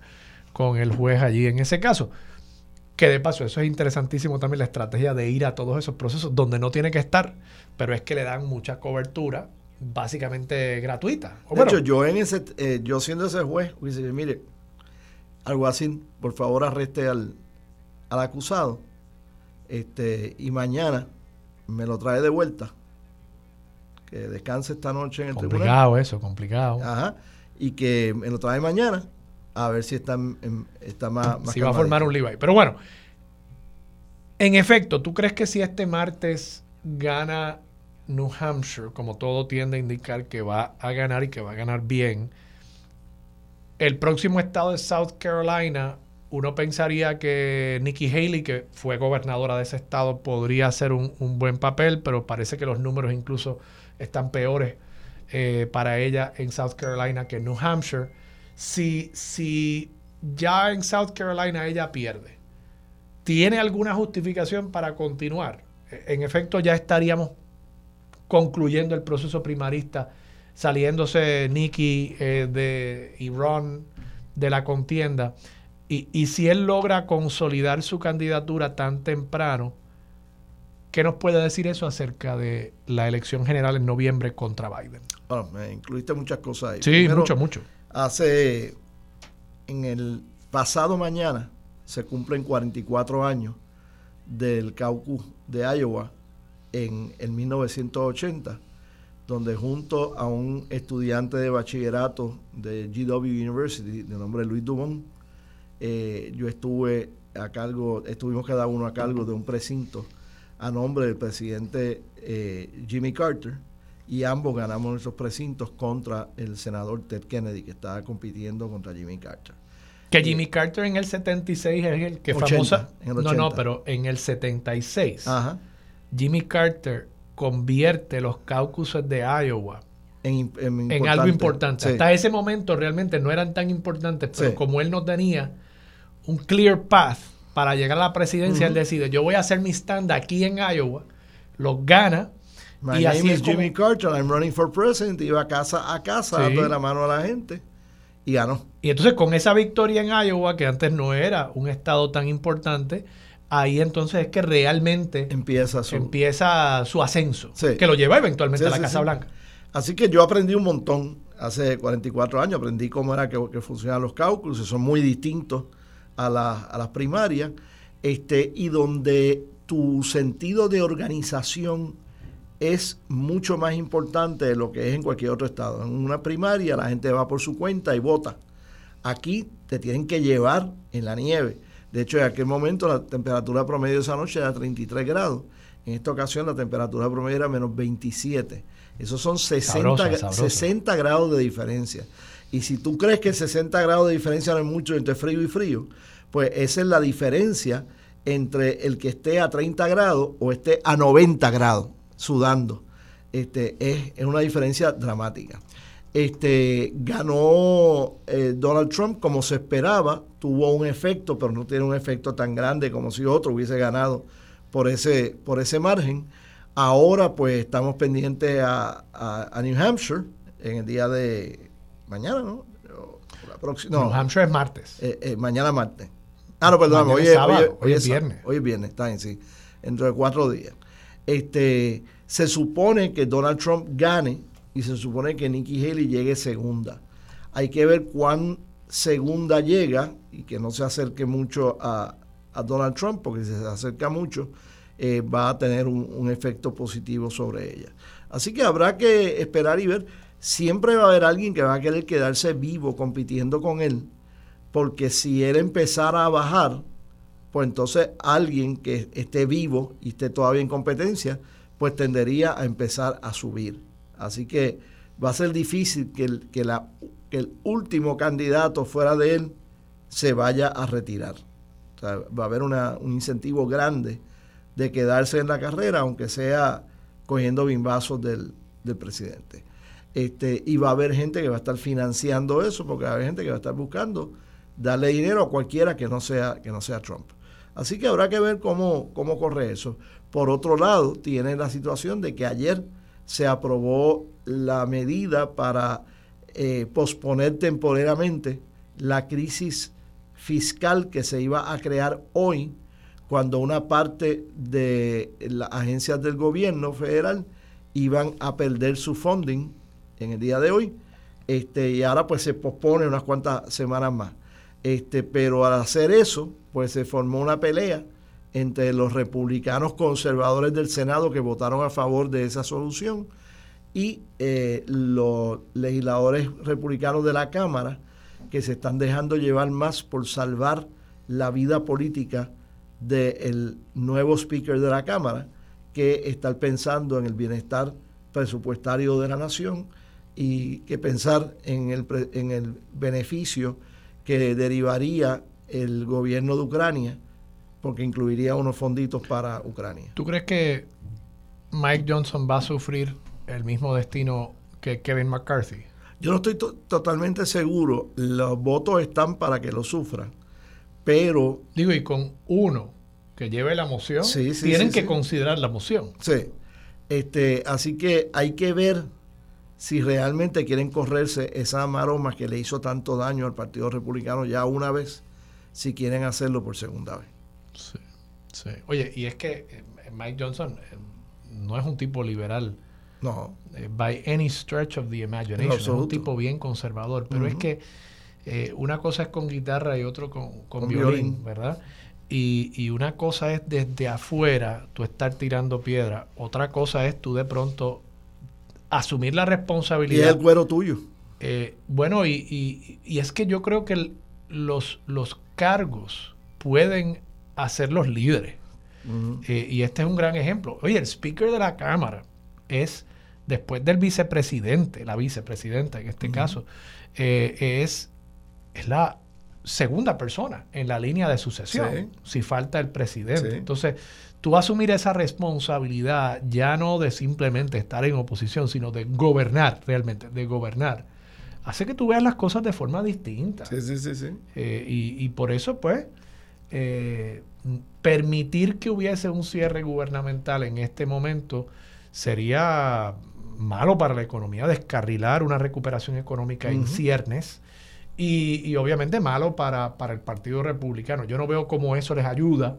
con el juez allí en ese caso. Que de paso, eso es interesantísimo también la estrategia de ir a todos esos procesos donde no tiene que estar, pero es que le dan mucha cobertura básicamente gratuita. de hecho, yo en ese, eh, yo siendo ese juez, dice, mire, algo así, por favor arreste al, al acusado, este, y mañana me lo trae de vuelta, que descanse esta noche en el complicado tribunal. Complicado eso, complicado. Ajá, y que me lo trae mañana a ver si está, está más, Si va a formar un Levi. Pero bueno, en efecto, ¿tú crees que si este martes gana New Hampshire, como todo tiende a indicar que va a ganar y que va a ganar bien, el próximo estado de South Carolina, uno pensaría que Nikki Haley, que fue gobernadora de ese estado, podría hacer un, buen papel, pero parece que los números incluso están peores eh, para ella en South Carolina que en New Hampshire si, si ya en South Carolina ella pierde, ¿tiene alguna justificación para continuar? En efecto, ya estaríamos concluyendo el proceso primarista, saliéndose Nikki eh, de, y Ron de la contienda. Y, y, si él logra consolidar su candidatura tan temprano, ¿qué nos puede decir eso acerca de la elección general en noviembre contra Biden? Bueno, me incluiste muchas cosas ahí. Sí, mucho, mucho. Hace, en el pasado mañana, se cumplen 44 años del caucus de Iowa en el 1980, donde junto a un estudiante de bachillerato de GW University, de nombre Luis Dumont, eh, yo estuve a cargo, estuvimos cada uno a cargo de un precinto a nombre del presidente eh, Jimmy Carter, y ambos ganamos nuestros precintos contra el senador Ted Kennedy, que estaba compitiendo contra Jimmy Carter. Que eh, Jimmy Carter en el 76 es el que famosa. no, no, pero en el 76, Jimmy Carter convierte los caucuses de Iowa en, algo importante. Hasta ese momento realmente no eran tan importantes, pero como él no tenía un clear path para llegar a la presidencia, él decide, yo voy a hacer mi stand aquí en Iowa, los gana My y name is Jimmy Carter, I'm running for president. Iba casa a casa, dando de la mano a la gente y ganó. Y entonces con esa victoria en Iowa, que antes no era un estado tan importante, ahí entonces es que realmente empieza su, empieza su ascenso, que lo lleva eventualmente a la Casa Blanca. Así que yo aprendí un montón hace 44 años, aprendí cómo era que, funcionan los cálculos, son muy distintos a, a las primarias, este, y donde tu sentido de organización es mucho más importante de lo que es en cualquier otro estado. En una primaria la gente va por su cuenta y vota. Aquí te tienen que llevar en la nieve. De hecho, en aquel momento la temperatura promedio de esa noche era 33 grados. En esta ocasión la temperatura promedio era menos 27. Esos son 60, 60 grados de diferencia. Y si tú crees que 60 grados de diferencia no es mucho entre frío y frío, pues esa es la diferencia entre el que esté a 30 grados o esté a 90 grados sudando. Este, es, una diferencia dramática. Este, ganó eh, Donald Trump como se esperaba, tuvo un efecto, pero no tiene un efecto tan grande como si otro hubiese ganado por ese, por ese margen. Ahora pues estamos pendientes a, New Hampshire en el día de mañana, ¿no? no, New Hampshire es martes. Eh, eh, mañana martes. Ah, no, perdón, hoy, es, hoy, es, viernes. Hoy es viernes, está en sí, dentro de cuatro días. Este, se supone que Donald Trump gane y se supone que Nikki Haley llegue segunda. Hay que ver cuán segunda llega y que no se acerque mucho a, Donald Trump, porque si se acerca mucho eh, va a tener un, efecto positivo sobre ella. Así que habrá que esperar y ver. Siempre va a haber alguien que va a querer quedarse vivo compitiendo con él, porque si él empezara a bajar, pues entonces alguien que esté vivo y esté todavía en competencia, pues tendería a empezar a subir. Así que va a ser difícil que el, que el último candidato fuera de él se vaya a retirar. Va a haber un incentivo grande de quedarse en la carrera, aunque sea cogiendo bimbazos del, del presidente. Este, y va a haber gente que va a estar financiando eso, porque va a haber gente que va a estar buscando darle dinero a cualquiera que no sea, que no sea Trump. Así que habrá que ver cómo, cómo corre eso. Por otro lado, tiene la situación de que ayer se aprobó la medida para eh, posponer temporalmente la crisis fiscal que se iba a crear hoy cuando una parte de las agencias del gobierno federal iban a perder su funding en el día de hoy este, y ahora pues se pospone unas cuantas semanas más. Este, pero al hacer eso, pues se formó una pelea entre los republicanos conservadores del Senado que votaron a favor de esa solución y eh, los legisladores republicanos de la Cámara que se están dejando llevar más por salvar la vida política del nuevo speaker de la Cámara que estar pensando en el bienestar presupuestario de la nación y que pensar en el, en el beneficio que derivaría el gobierno de Ucrania porque incluiría unos fonditos para Ucrania. ¿Tú crees que Mike Johnson va a sufrir el mismo destino que Kevin McCarthy? Yo no estoy totalmente seguro. Los votos están para que lo sufran. Pero. Digo, y con uno que lleve la moción, tienen que considerar la moción. Sí. Este, así que hay que ver si realmente quieren correrse esa maroma que le hizo tanto daño al Partido Republicano ya una vez, si quieren hacerlo por segunda vez. Sí, sí. Oye, y es que eh, Mike Johnson eh, no es un tipo liberal no. Eh, by any stretch of the imagination. es un tipo bien conservador. Pero es que eh, una cosa es con guitarra y otro con, violín, ¿verdad? Y, y, una cosa es desde afuera tú estar tirando piedra. Otra cosa es tú de pronto asumir la responsabilidad. Y el cuero tuyo. Eh, bueno, y, y, es que yo creo que los, los cargos pueden hacer los líderes. y este es un gran ejemplo. Oye, el speaker de la Cámara es después del vicepresidente, la vicepresidenta en este caso, eh, es, es la segunda persona en la línea de sucesión, si falta el presidente. Entonces, tú asumir esa responsabilidad ya no de simplemente estar en oposición, sino de gobernar realmente, de gobernar, hace que tú veas las cosas de forma distinta. Sí, sí, sí. sí. Eh, y, por eso, pues, eh, permitir que hubiese un cierre gubernamental en este momento sería malo para la economía, descarrilar una recuperación económica en ciernes y, obviamente malo para, el Partido Republicano. Yo no veo cómo eso les ayuda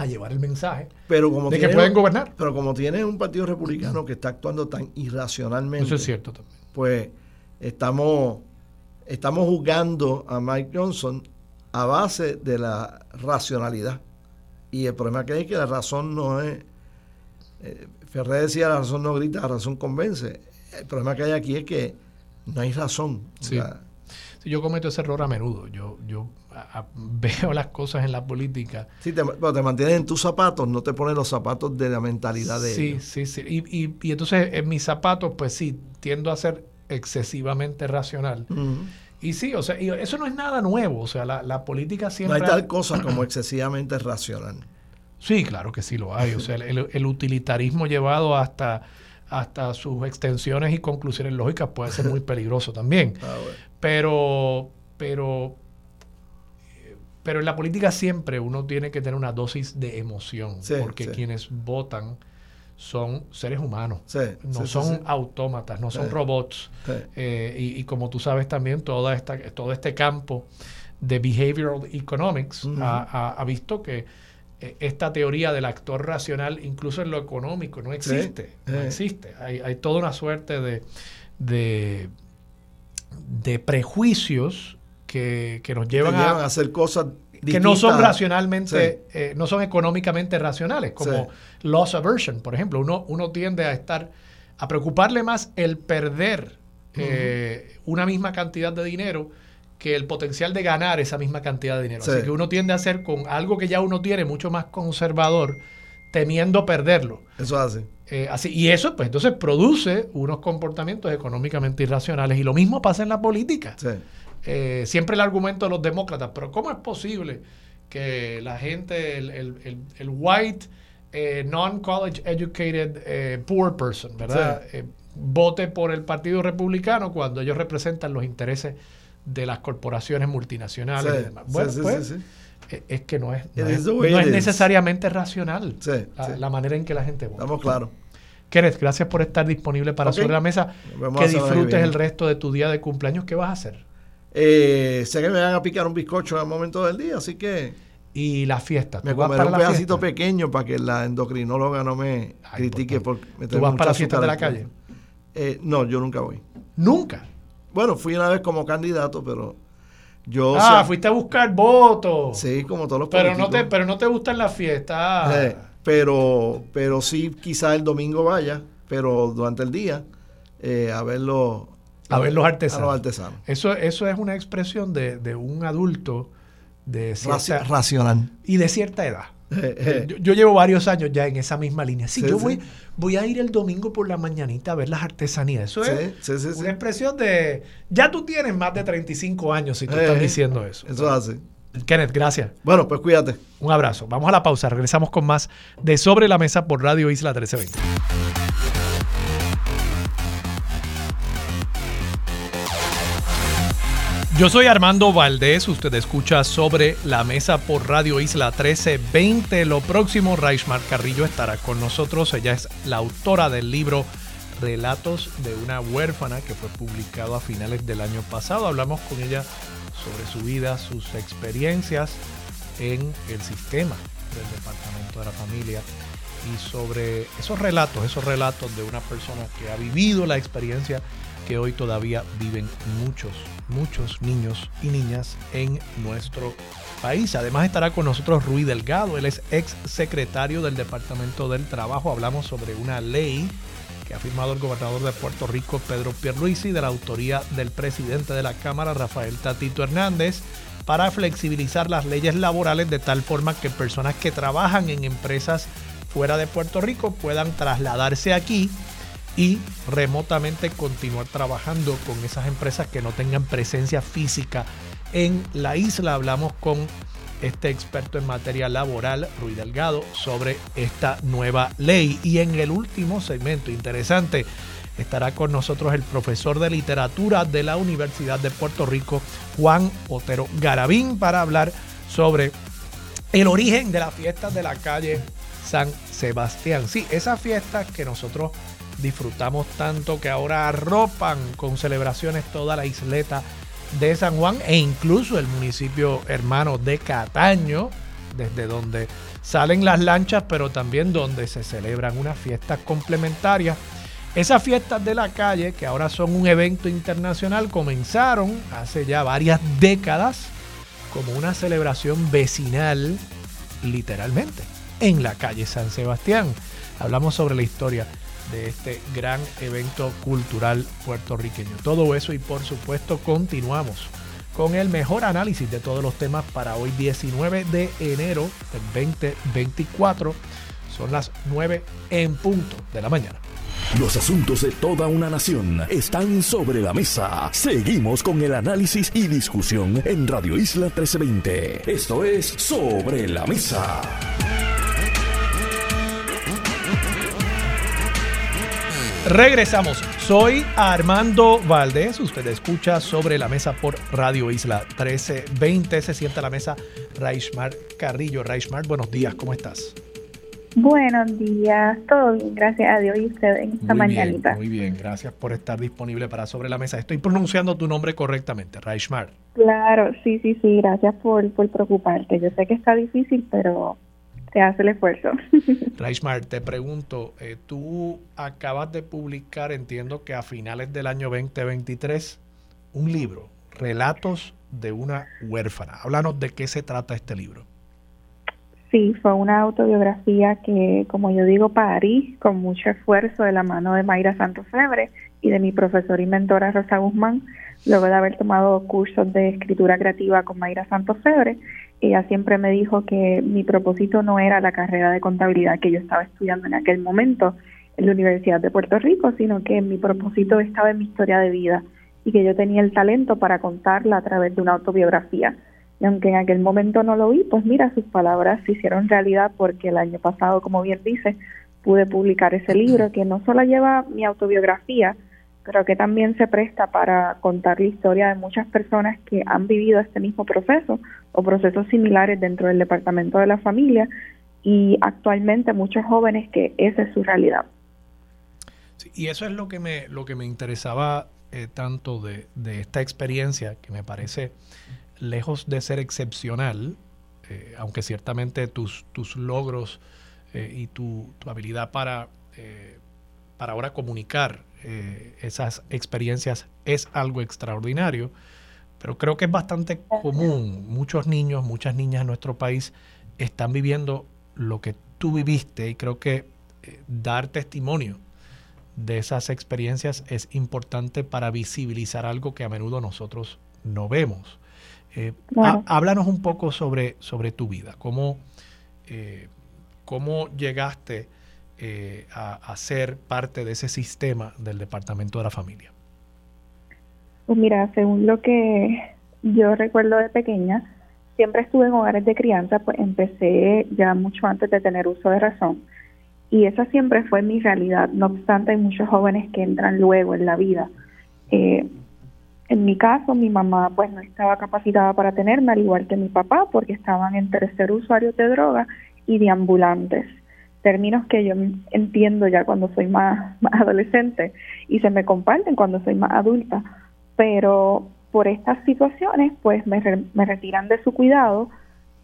a llevar el mensaje pero como de que pueden gobernar. Pero como tiene un Partido Republicano que está actuando tan irracionalmente, eso es cierto también. Pues estamos, estamos juzgando a Mike Johnson a base de la racionalidad. Y el problema que hay es que la razón no es... Eh, Ferrer decía, la razón no grita, la razón convence. El problema que hay aquí es que no hay razón. Sí. Yo cometo ese error a menudo. Yo, yo veo las cosas en la política. Sí, te, pero te mantienes en tus zapatos, no te pones los zapatos de la mentalidad de sí, Sí, sí, y, y, y, entonces en mis zapatos, pues sí, tiendo a ser excesivamente racional. Y sí, o sea, eso no es nada nuevo. O sea, la, la política siempre... No hay tal cosa como excesivamente racional. Sí, claro que sí lo hay. O sea, el, utilitarismo llevado hasta, hasta sus extensiones y conclusiones lógicas puede ser muy peligroso también. Ah, pero, pero, pero en la política siempre uno tiene que tener una dosis de emoción, porque quienes votan son seres humanos, Sí, no son autómatas, no son robots. Eh, y, y como tú sabes también, toda esta, todo este campo de behavioral economics ha, ha- ha visto que esta teoría del actor racional, incluso en lo económico, no existe. No Eh. existe. Hay, hay toda una suerte de, de, de prejuicios que, que nos llevan, llevan a, a hacer cosas que no son racionalmente, eh, no son económicamente racionales, como loss aversion, por ejemplo. Uno, uno tiende a estar, a preocuparle más el perder eh, una misma cantidad de dinero que el potencial de ganar esa misma cantidad de dinero. Sí. Así que uno tiende a ser con algo que ya uno tiene mucho más conservador, temiendo perderlo. Eso es así. Eh, así, y eso, pues entonces produce unos comportamientos económicamente irracionales. Y lo mismo pasa en la política. Sí. Eh, siempre el argumento de los demócratas, pero ¿cómo es posible que la gente, el, el- el- el white, eh, non-college educated, poor person, ¿verdad? Vote por el Partido Republicano cuando ellos representan los intereses de las corporaciones multinacionales Sí, y demás? Bueno, sí, pues, eh, es que no es, no es, no necesariamente racional la, manera en que la gente vota. Estamos claros. Kenneth, gracias por estar disponible para Ok. Sobre la Mesa. Que disfrutes el resto de tu día de cumpleaños. ¿Qué vas a hacer? Eh, sé que me van a picar un bizcocho al momento del día, así que Y la fiesta. me ¿Tú vas comeré un pedacito fiesta? pequeño para que la endocrinóloga no me Ay, critique por por ¿Tú vas para la fiesta de la calle? Eh, no, yo nunca voy. Nunca. Bueno, fui una vez como candidato, pero yo... ah, sea- fuiste a buscar votos. Sí, como todos los pero no te, pero no te gustan las fiestas. Eh, pero, pero sí, quizá el domingo vaya, pero durante el día, eh, a verlo... A ver los artesanos. A los artesanos. Eso, eso es una expresión de, de un adulto de Raci- cierta, racional. y de cierta edad. Eh, eh, Yo, yo llevo varios años ya en esa misma línea. Sí, Sí, yo sí. Voy, voy a ir el domingo por la mañanita a ver las artesanías. Eso es sí, sí, sí. una expresión de... Ya tú tienes más de 35 años si tú Eh, estás eh, diciendo eso. Eso es así. Kenneth, gracias. Bueno, pues cuídate. Un abrazo. Vamos a la pausa. Regresamos con más de Sobre la Mesa por Radio Isla 1320. Yo soy Armando Valdés, usted escucha sobre la mesa por Radio Isla 1320. Lo próximo, Raishmar Carrillo estará con nosotros. Ella es la autora del libro Relatos de una huérfana que fue publicado a finales del año pasado. Hablamos con ella sobre su vida, sus experiencias en el sistema del Departamento de la Familia y sobre esos relatos, esos relatos de una persona que ha vivido la experiencia que hoy todavía viven muchos, muchos niños y niñas en nuestro país. Además estará con nosotros Rui Delgado, él es ex secretario del Departamento del Trabajo. Hablamos sobre una ley que ha firmado el gobernador de Puerto Rico, Pedro Pierluisi, de la autoría del presidente de la Cámara, Rafael Tatito Hernández, para flexibilizar las leyes laborales de tal forma que personas que trabajan en empresas fuera de Puerto Rico puedan trasladarse aquí y remotamente continuar trabajando con esas empresas que no tengan presencia física en la isla. Hablamos con este experto en materia laboral, Rui Delgado, sobre esta nueva ley. Y en el último segmento interesante estará con nosotros el profesor de literatura de la Universidad de Puerto Rico, Juan Otero Garabín, para hablar sobre el origen de las fiestas de la calle San Sebastián. Sí, esas fiestas que nosotros disfrutamos tanto que ahora arropan con celebraciones toda la isleta de San Juan e incluso el municipio hermano de Cataño, desde donde salen las lanchas, pero también donde se celebran unas fiestas complementarias. Esas fiestas de la calle, que ahora son un evento internacional, comenzaron hace ya varias décadas como una celebración vecinal, literalmente, en la calle San Sebastián. Hablamos sobre la historia de este gran evento cultural puertorriqueño. Todo eso y por supuesto continuamos con el mejor análisis de todos los temas para hoy 19 de enero del 2024. Son las 9 en punto de la mañana. Los asuntos de toda una nación están sobre la mesa. Seguimos con el análisis y discusión en Radio Isla 1320. Esto es Sobre la Mesa. Regresamos. Soy Armando Valdés. Usted escucha sobre la mesa por Radio Isla 1320. Se sienta a la mesa Raishmar Carrillo. Raishmar, buenos días. ¿Cómo estás? Buenos días, todo bien, gracias a Dios y usted en esta muy mañanita. Bien, muy bien, gracias por estar disponible para Sobre la Mesa. Estoy pronunciando tu nombre correctamente, Raishmar. Claro, sí, sí, sí, gracias por, por preocuparte. Yo sé que está difícil, pero se hace el esfuerzo. Raishmar, te pregunto, eh, tú acabas de publicar, entiendo que a finales del año 2023, un libro, Relatos de una huérfana. Háblanos de qué se trata este libro. Sí, fue una autobiografía que, como yo digo, parí con mucho esfuerzo de la mano de Mayra Santos Febre y de mi profesor y mentora Rosa Guzmán, luego de haber tomado cursos de escritura creativa con Mayra Santos Febre. Ella siempre me dijo que mi propósito no era la carrera de contabilidad que yo estaba estudiando en aquel momento en la Universidad de Puerto Rico, sino que mi propósito estaba en mi historia de vida y que yo tenía el talento para contarla a través de una autobiografía y aunque en aquel momento no lo vi, pues mira, sus palabras se hicieron realidad porque el año pasado, como bien dice, pude publicar ese libro que no solo lleva mi autobiografía, pero que también se presta para contar la historia de muchas personas que han vivido este mismo proceso o procesos similares dentro del departamento de la familia y actualmente muchos jóvenes que esa es su realidad. y eso es lo que me, lo que me interesaba eh, tanto de, de, esta experiencia, que me parece lejos de ser excepcional, eh, aunque ciertamente tus, tus logros eh, y tu, habilidad para, para ahora comunicar esas experiencias es algo extraordinario, pero creo que es bastante común. Muchos niños, muchas niñas en nuestro país están viviendo lo que tú viviste y creo que dar testimonio de esas experiencias es importante para visibilizar algo que a menudo nosotros no vemos. Eh, háblanos un poco sobre, sobre tu vida, cómo, eh, cómo llegaste eh, a, ser parte de ese sistema del Departamento de la Familia. Pues mira, según lo que yo recuerdo de pequeña, siempre estuve en hogares de crianza, pues empecé ya mucho antes de tener uso de razón. Y esa siempre fue mi realidad. No obstante, hay muchos jóvenes que entran luego en la vida. Eh, en mi caso, mi mamá pues no estaba capacitada para tenerme, al igual que mi papá, porque estaban en tercer usuario de droga y de ambulantes. Términos que yo entiendo ya cuando soy más, adolescente y se me comparten cuando soy más adulta. Pero por estas situaciones, pues me, me retiran de su cuidado,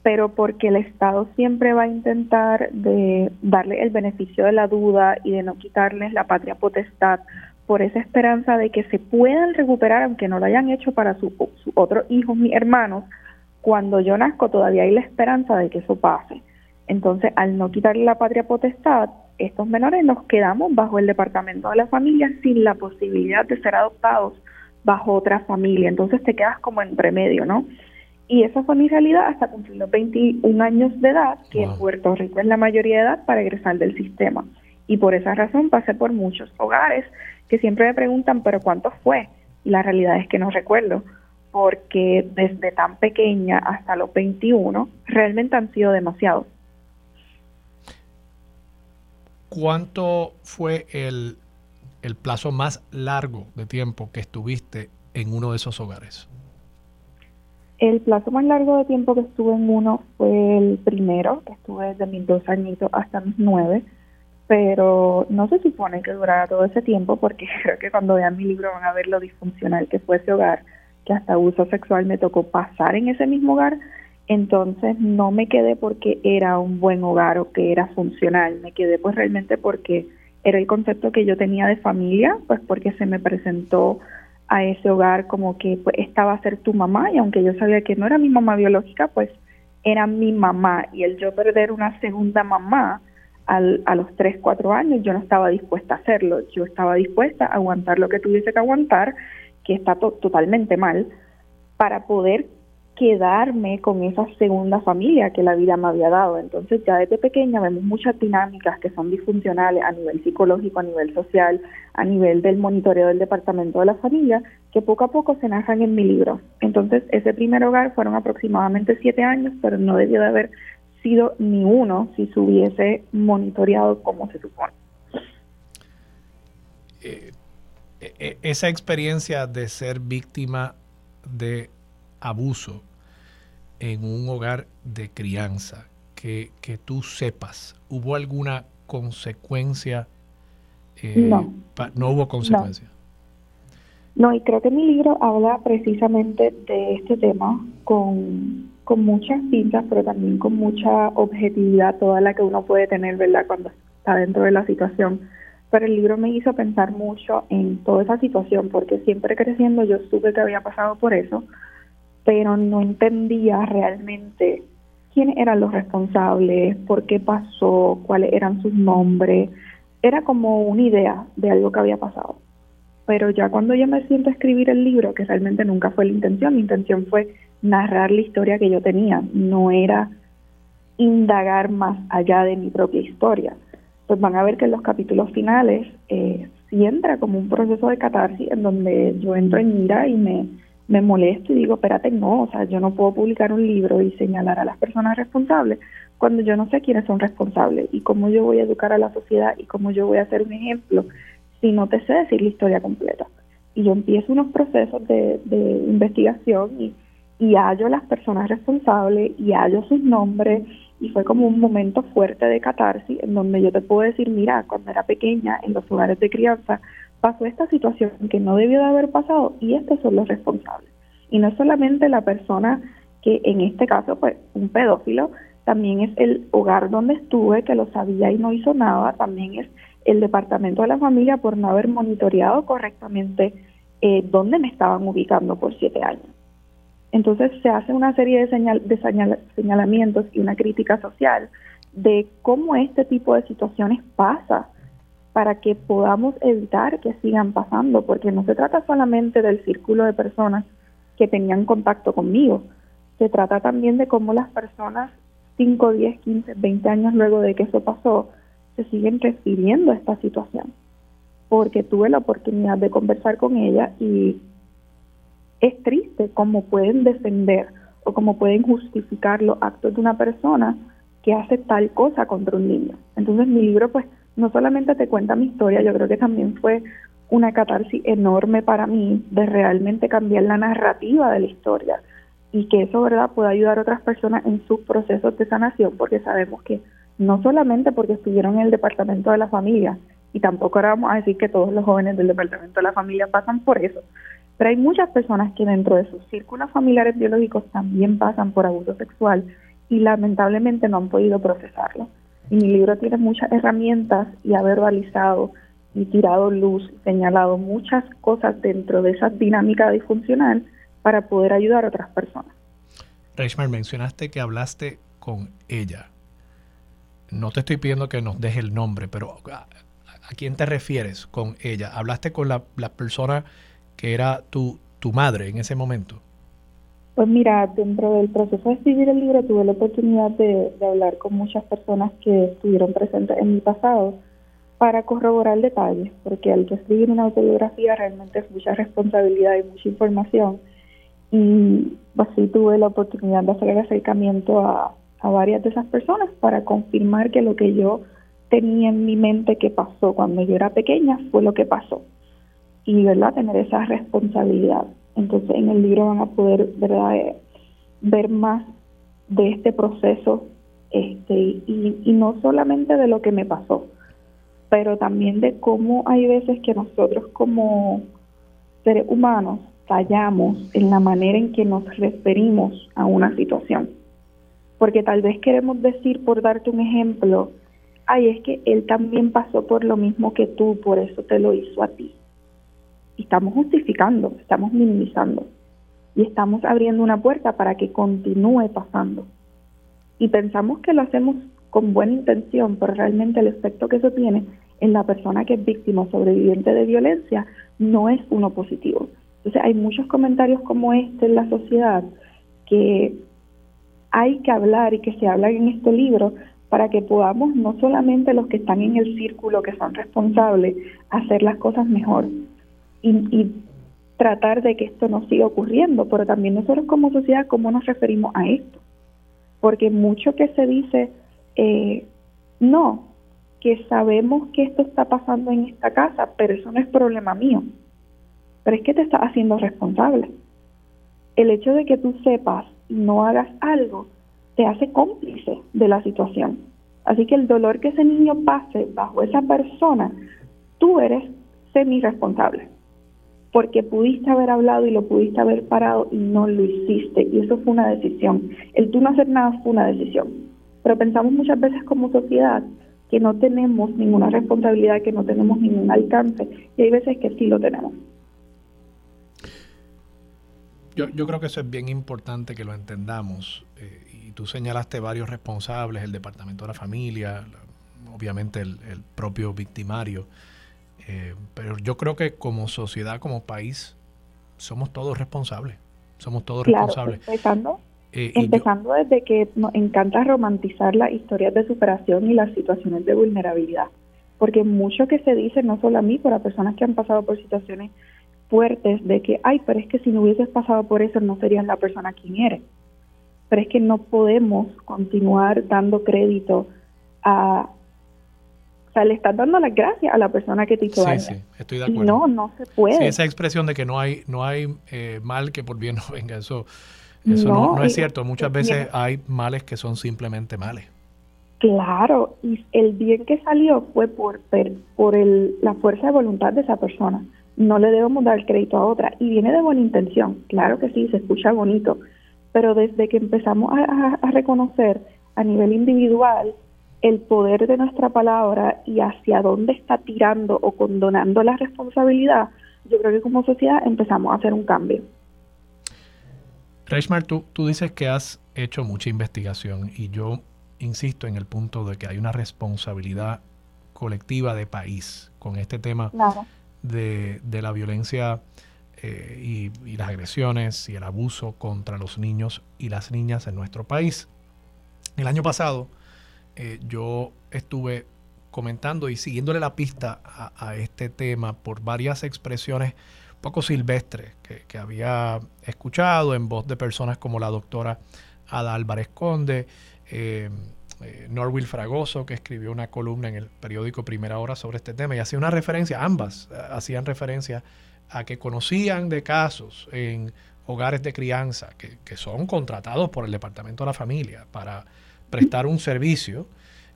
pero porque el Estado siempre va a intentar de darle el beneficio de la duda y de no quitarles la patria potestad por esa esperanza de que se puedan recuperar, aunque no lo hayan hecho para sus su otros hijos, mis hermanos, cuando yo nazco todavía hay la esperanza de que eso pase. Entonces, al no quitarle la patria potestad, estos menores nos quedamos bajo el departamento de la familia sin la posibilidad de ser adoptados bajo otra familia. Entonces te quedas como en premedio, ¿no? Y esa fue mi realidad hasta cumplir los 21 años de edad, que en Puerto Rico es la mayoría de edad para egresar del sistema. Y por esa razón pasé por muchos hogares que siempre me preguntan, pero ¿cuánto fue? Y la realidad es que no recuerdo, porque desde tan pequeña hasta los 21 realmente han sido demasiados. ¿Cuánto fue el, el plazo más largo de tiempo que estuviste en uno de esos hogares? El plazo más largo de tiempo que estuve en uno fue el primero, que estuve desde mis dos añitos hasta mis nueve pero no se supone que durara todo ese tiempo porque creo que cuando vean mi libro van a ver lo disfuncional que fue ese hogar, que hasta abuso sexual me tocó pasar en ese mismo hogar, entonces no me quedé porque era un buen hogar o que era funcional, me quedé pues realmente porque era el concepto que yo tenía de familia, pues porque se me presentó a ese hogar como que pues esta va a ser tu mamá. Y aunque yo sabía que no era mi mamá biológica, pues era mi mamá. Y el yo perder una segunda mamá, al, a los 3, 4 años yo no estaba dispuesta a hacerlo, yo estaba dispuesta a aguantar lo que tuviese que aguantar, que está totalmente mal, para poder quedarme con esa segunda familia que la vida me había dado. Entonces ya desde pequeña vemos muchas dinámicas que son disfuncionales a nivel psicológico, a nivel social, a nivel del monitoreo del departamento de la familia, que poco a poco se narran en mi libro. Entonces ese primer hogar fueron aproximadamente siete años, pero no debió de haber ni uno si se hubiese monitoreado como se supone. Eh, eh, esa experiencia de ser víctima de abuso en un hogar de crianza, que, que tú sepas, ¿hubo alguna consecuencia? Eh, no. no hubo consecuencia. No. y creo que mi libro habla precisamente de este tema con, con muchas pintas, pero también con mucha objetividad, toda la que uno puede tener, ¿verdad?, cuando está dentro de la situación. Pero el libro me hizo pensar mucho en toda esa situación, porque siempre creciendo yo supe que había pasado por eso, pero no entendía realmente quiénes eran los responsables, por qué pasó, cuáles eran sus nombres. Era como una idea de algo que había pasado. Pero ya cuando yo me siento a escribir el libro, que realmente nunca fue la intención, mi intención fue narrar la historia que yo tenía, no era indagar más allá de mi propia historia. Pues van a ver que en los capítulos finales eh, sí entra como un proceso de catarsis en donde yo entro en ira y me me molesto y digo, espérate, no, o sea, yo no puedo publicar un libro y señalar a las personas responsables cuando yo no sé quiénes son responsables y cómo yo voy a educar a la sociedad y cómo yo voy a hacer un ejemplo si no te sé decir la historia completa. Y yo empiezo unos procesos de, investigación y, y hallo las personas responsables y hallo sus nombres y fue como un momento fuerte de catarsis en donde yo te puedo decir, mira, cuando era pequeña en los hogares de crianza, pasó esta situación que no debió de haber pasado y estos son los responsables. Y no solamente la persona que en este caso, pues un pedófilo, también es el hogar donde estuve que lo sabía y no hizo nada, también es el departamento de la familia por no haber monitoreado correctamente eh, dónde me estaban ubicando por siete años. Entonces se hace una serie de, señal, de señalamientos y una crítica social de cómo este tipo de situaciones pasa para que podamos evitar que sigan pasando, porque no se trata solamente del círculo de personas que tenían contacto conmigo, se trata también de cómo las personas 5, 10, 15, 20 años luego de que eso pasó, se siguen refiriendo a esta situación, porque tuve la oportunidad de conversar con ella y es triste cómo pueden defender o cómo pueden justificar los actos de una persona que hace tal cosa contra un niño. Entonces mi libro pues no solamente te cuenta mi historia, yo creo que también fue una catarsis enorme para mí de realmente cambiar la narrativa de la historia y que eso, ¿verdad?, pueda ayudar a otras personas en sus procesos de sanación, porque sabemos que no solamente porque estuvieron en el departamento de la familia, y tampoco ahora vamos a decir que todos los jóvenes del departamento de la familia pasan por eso, pero hay muchas personas que dentro de sus círculos familiares biológicos también pasan por abuso sexual y lamentablemente no han podido procesarlo. Y mi libro tiene muchas herramientas y ha verbalizado y tirado luz, señalado muchas cosas dentro de esa dinámica disfuncional para poder ayudar a otras personas. Reichmar, mencionaste que hablaste con ella. No te estoy pidiendo que nos deje el nombre, pero ¿a, quién te refieres con ella? ¿Hablaste con la, la persona que era tu, tu madre en ese momento? Pues mira, dentro del proceso de escribir el libro tuve la oportunidad de, hablar con muchas personas que estuvieron presentes en mi pasado para corroborar detalles, porque al escribir una autobiografía realmente es mucha responsabilidad y mucha información. Y así pues tuve la oportunidad de hacer el acercamiento a, a varias de esas personas para confirmar que lo que yo tenía en mi mente que pasó cuando yo era pequeña fue lo que pasó. Y, ¿verdad?, tener esa responsabilidad. Entonces en el libro van a poder. Eh, ver más de este proceso este, y, y no solamente de lo que me pasó, pero también de cómo hay veces que nosotros como seres humanos fallamos en la manera en que nos referimos a una situación. Porque tal vez queremos decir, por darte un ejemplo, ay, es que él también pasó por lo mismo que tú, por eso te lo hizo a ti estamos justificando, estamos minimizando y estamos abriendo una puerta para que continúe pasando. Y pensamos que lo hacemos con buena intención, pero realmente el efecto que eso tiene en la persona que es víctima o sobreviviente de violencia no es uno positivo. Entonces hay muchos comentarios como este en la sociedad que hay que hablar y que se hablan en este libro para que podamos, no solamente los que están en el círculo, que son responsables, hacer las cosas mejor, y, tratar de que esto no siga ocurriendo, pero también nosotros como sociedad, ¿cómo nos referimos a esto? Porque mucho que se dice, eh, no, que sabemos que esto está pasando en esta casa, pero eso no es problema mío. Pero es que te estás haciendo responsable. El hecho de que tú sepas y no hagas algo te hace cómplice de la situación. Así que el dolor que ese niño pase bajo esa persona, tú eres semi-responsable, porque pudiste haber hablado y lo pudiste haber parado y no lo hiciste, y eso fue una decisión. El tú no hacer nada fue una decisión. Pero pensamos muchas veces como sociedad que no tenemos ninguna responsabilidad, que no tenemos ningún alcance, y hay veces que sí lo tenemos. Yo, creo que eso es bien importante que lo entendamos. Eh, y tú señalaste varios responsables, el Departamento de la Familia, obviamente el, propio victimario. Eh, pero yo creo que como sociedad, como país, somos todos responsables. Somos todos claro, responsables. Empezando, eh, empezando desde que nos encanta romantizar las historias de superación y las situaciones de vulnerabilidad. Porque mucho que se dice, no solo a mí, pero a personas que han pasado por situaciones fuertes de que, ay, pero es que si no hubieses pasado por eso no serías la persona quien eres. Pero es que no podemos continuar dando crédito a... O sea, le estás dando las gracias a la persona que te hizo sí, Sí, estoy de acuerdo. no, no se puede. Sí, esa expresión de que no hay, no hay eh, mal que por bien no venga, eso, eso no, es cierto. Muchas veces hay males que son simplemente males. Claro, y el bien que salió fue por, por el, la fuerza de voluntad de esa persona no le debemos dar crédito a otra. Y viene de buena intención, claro que sí, se escucha bonito, pero desde que empezamos a, reconocer a nivel individual el poder de nuestra palabra y hacia dónde está tirando o condonando la responsabilidad, yo creo que como sociedad empezamos a hacer un cambio. Reichmar, tú, tú dices que has hecho mucha investigación y yo insisto en el punto de que hay una responsabilidad colectiva de país con este tema claro de, la violencia eh, y, las agresiones y el abuso contra los niños y las niñas en nuestro país. El año pasado eh, yo estuve comentando y siguiéndole la pista a, este tema por varias expresiones poco silvestres que, había escuchado en voz de personas como la doctora Ada Álvarez Conde, eh, eh, Norwil Fragoso, que escribió una columna en el periódico Primera Hora sobre este tema y hacía una referencia, ambas eh, hacían referencia a que conocían de casos en hogares de crianza que, son contratados por el Departamento de la Familia para prestar un servicio,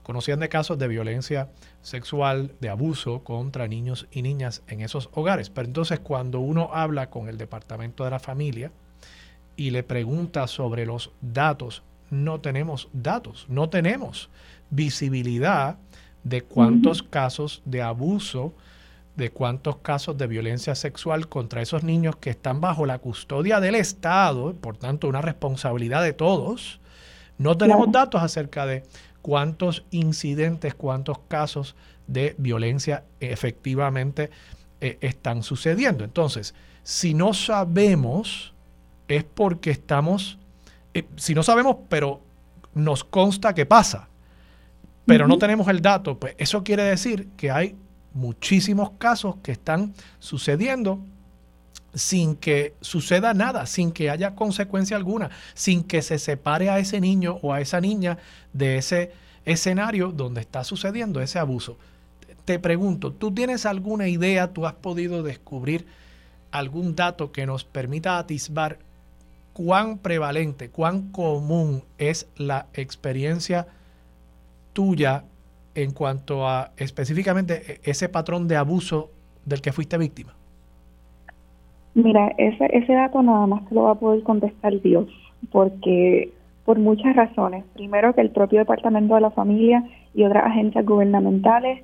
conocían de casos de violencia sexual, de abuso contra niños y niñas en esos hogares. Pero entonces cuando uno habla con el Departamento de la Familia y le pregunta sobre los datos no tenemos datos, no tenemos visibilidad de cuántos casos de abuso, de cuántos casos de violencia sexual contra esos niños que están bajo la custodia del Estado, por tanto una responsabilidad de todos. No tenemos datos acerca de cuántos incidentes, cuántos casos de violencia efectivamente eh, están sucediendo. Entonces, si no sabemos, es porque estamos eh, si no sabemos, pero nos consta que pasa, pero no tenemos el dato, pues eso quiere decir que hay muchísimos casos que están sucediendo sin que suceda nada, sin que haya consecuencia alguna, sin que se separe a ese niño o a esa niña de ese escenario donde está sucediendo ese abuso. Te pregunto, ¿tú tienes alguna idea, tú has podido descubrir algún dato que nos permita atisbar cuán prevalente, cuán común es la experiencia tuya en cuanto a específicamente e, ese patrón de abuso del que fuiste víctima? Mira, ese, ese dato nada más te lo va a poder contestar Dios, porque por muchas razones. Primero que el propio Departamento de la Familia y otras agencias gubernamentales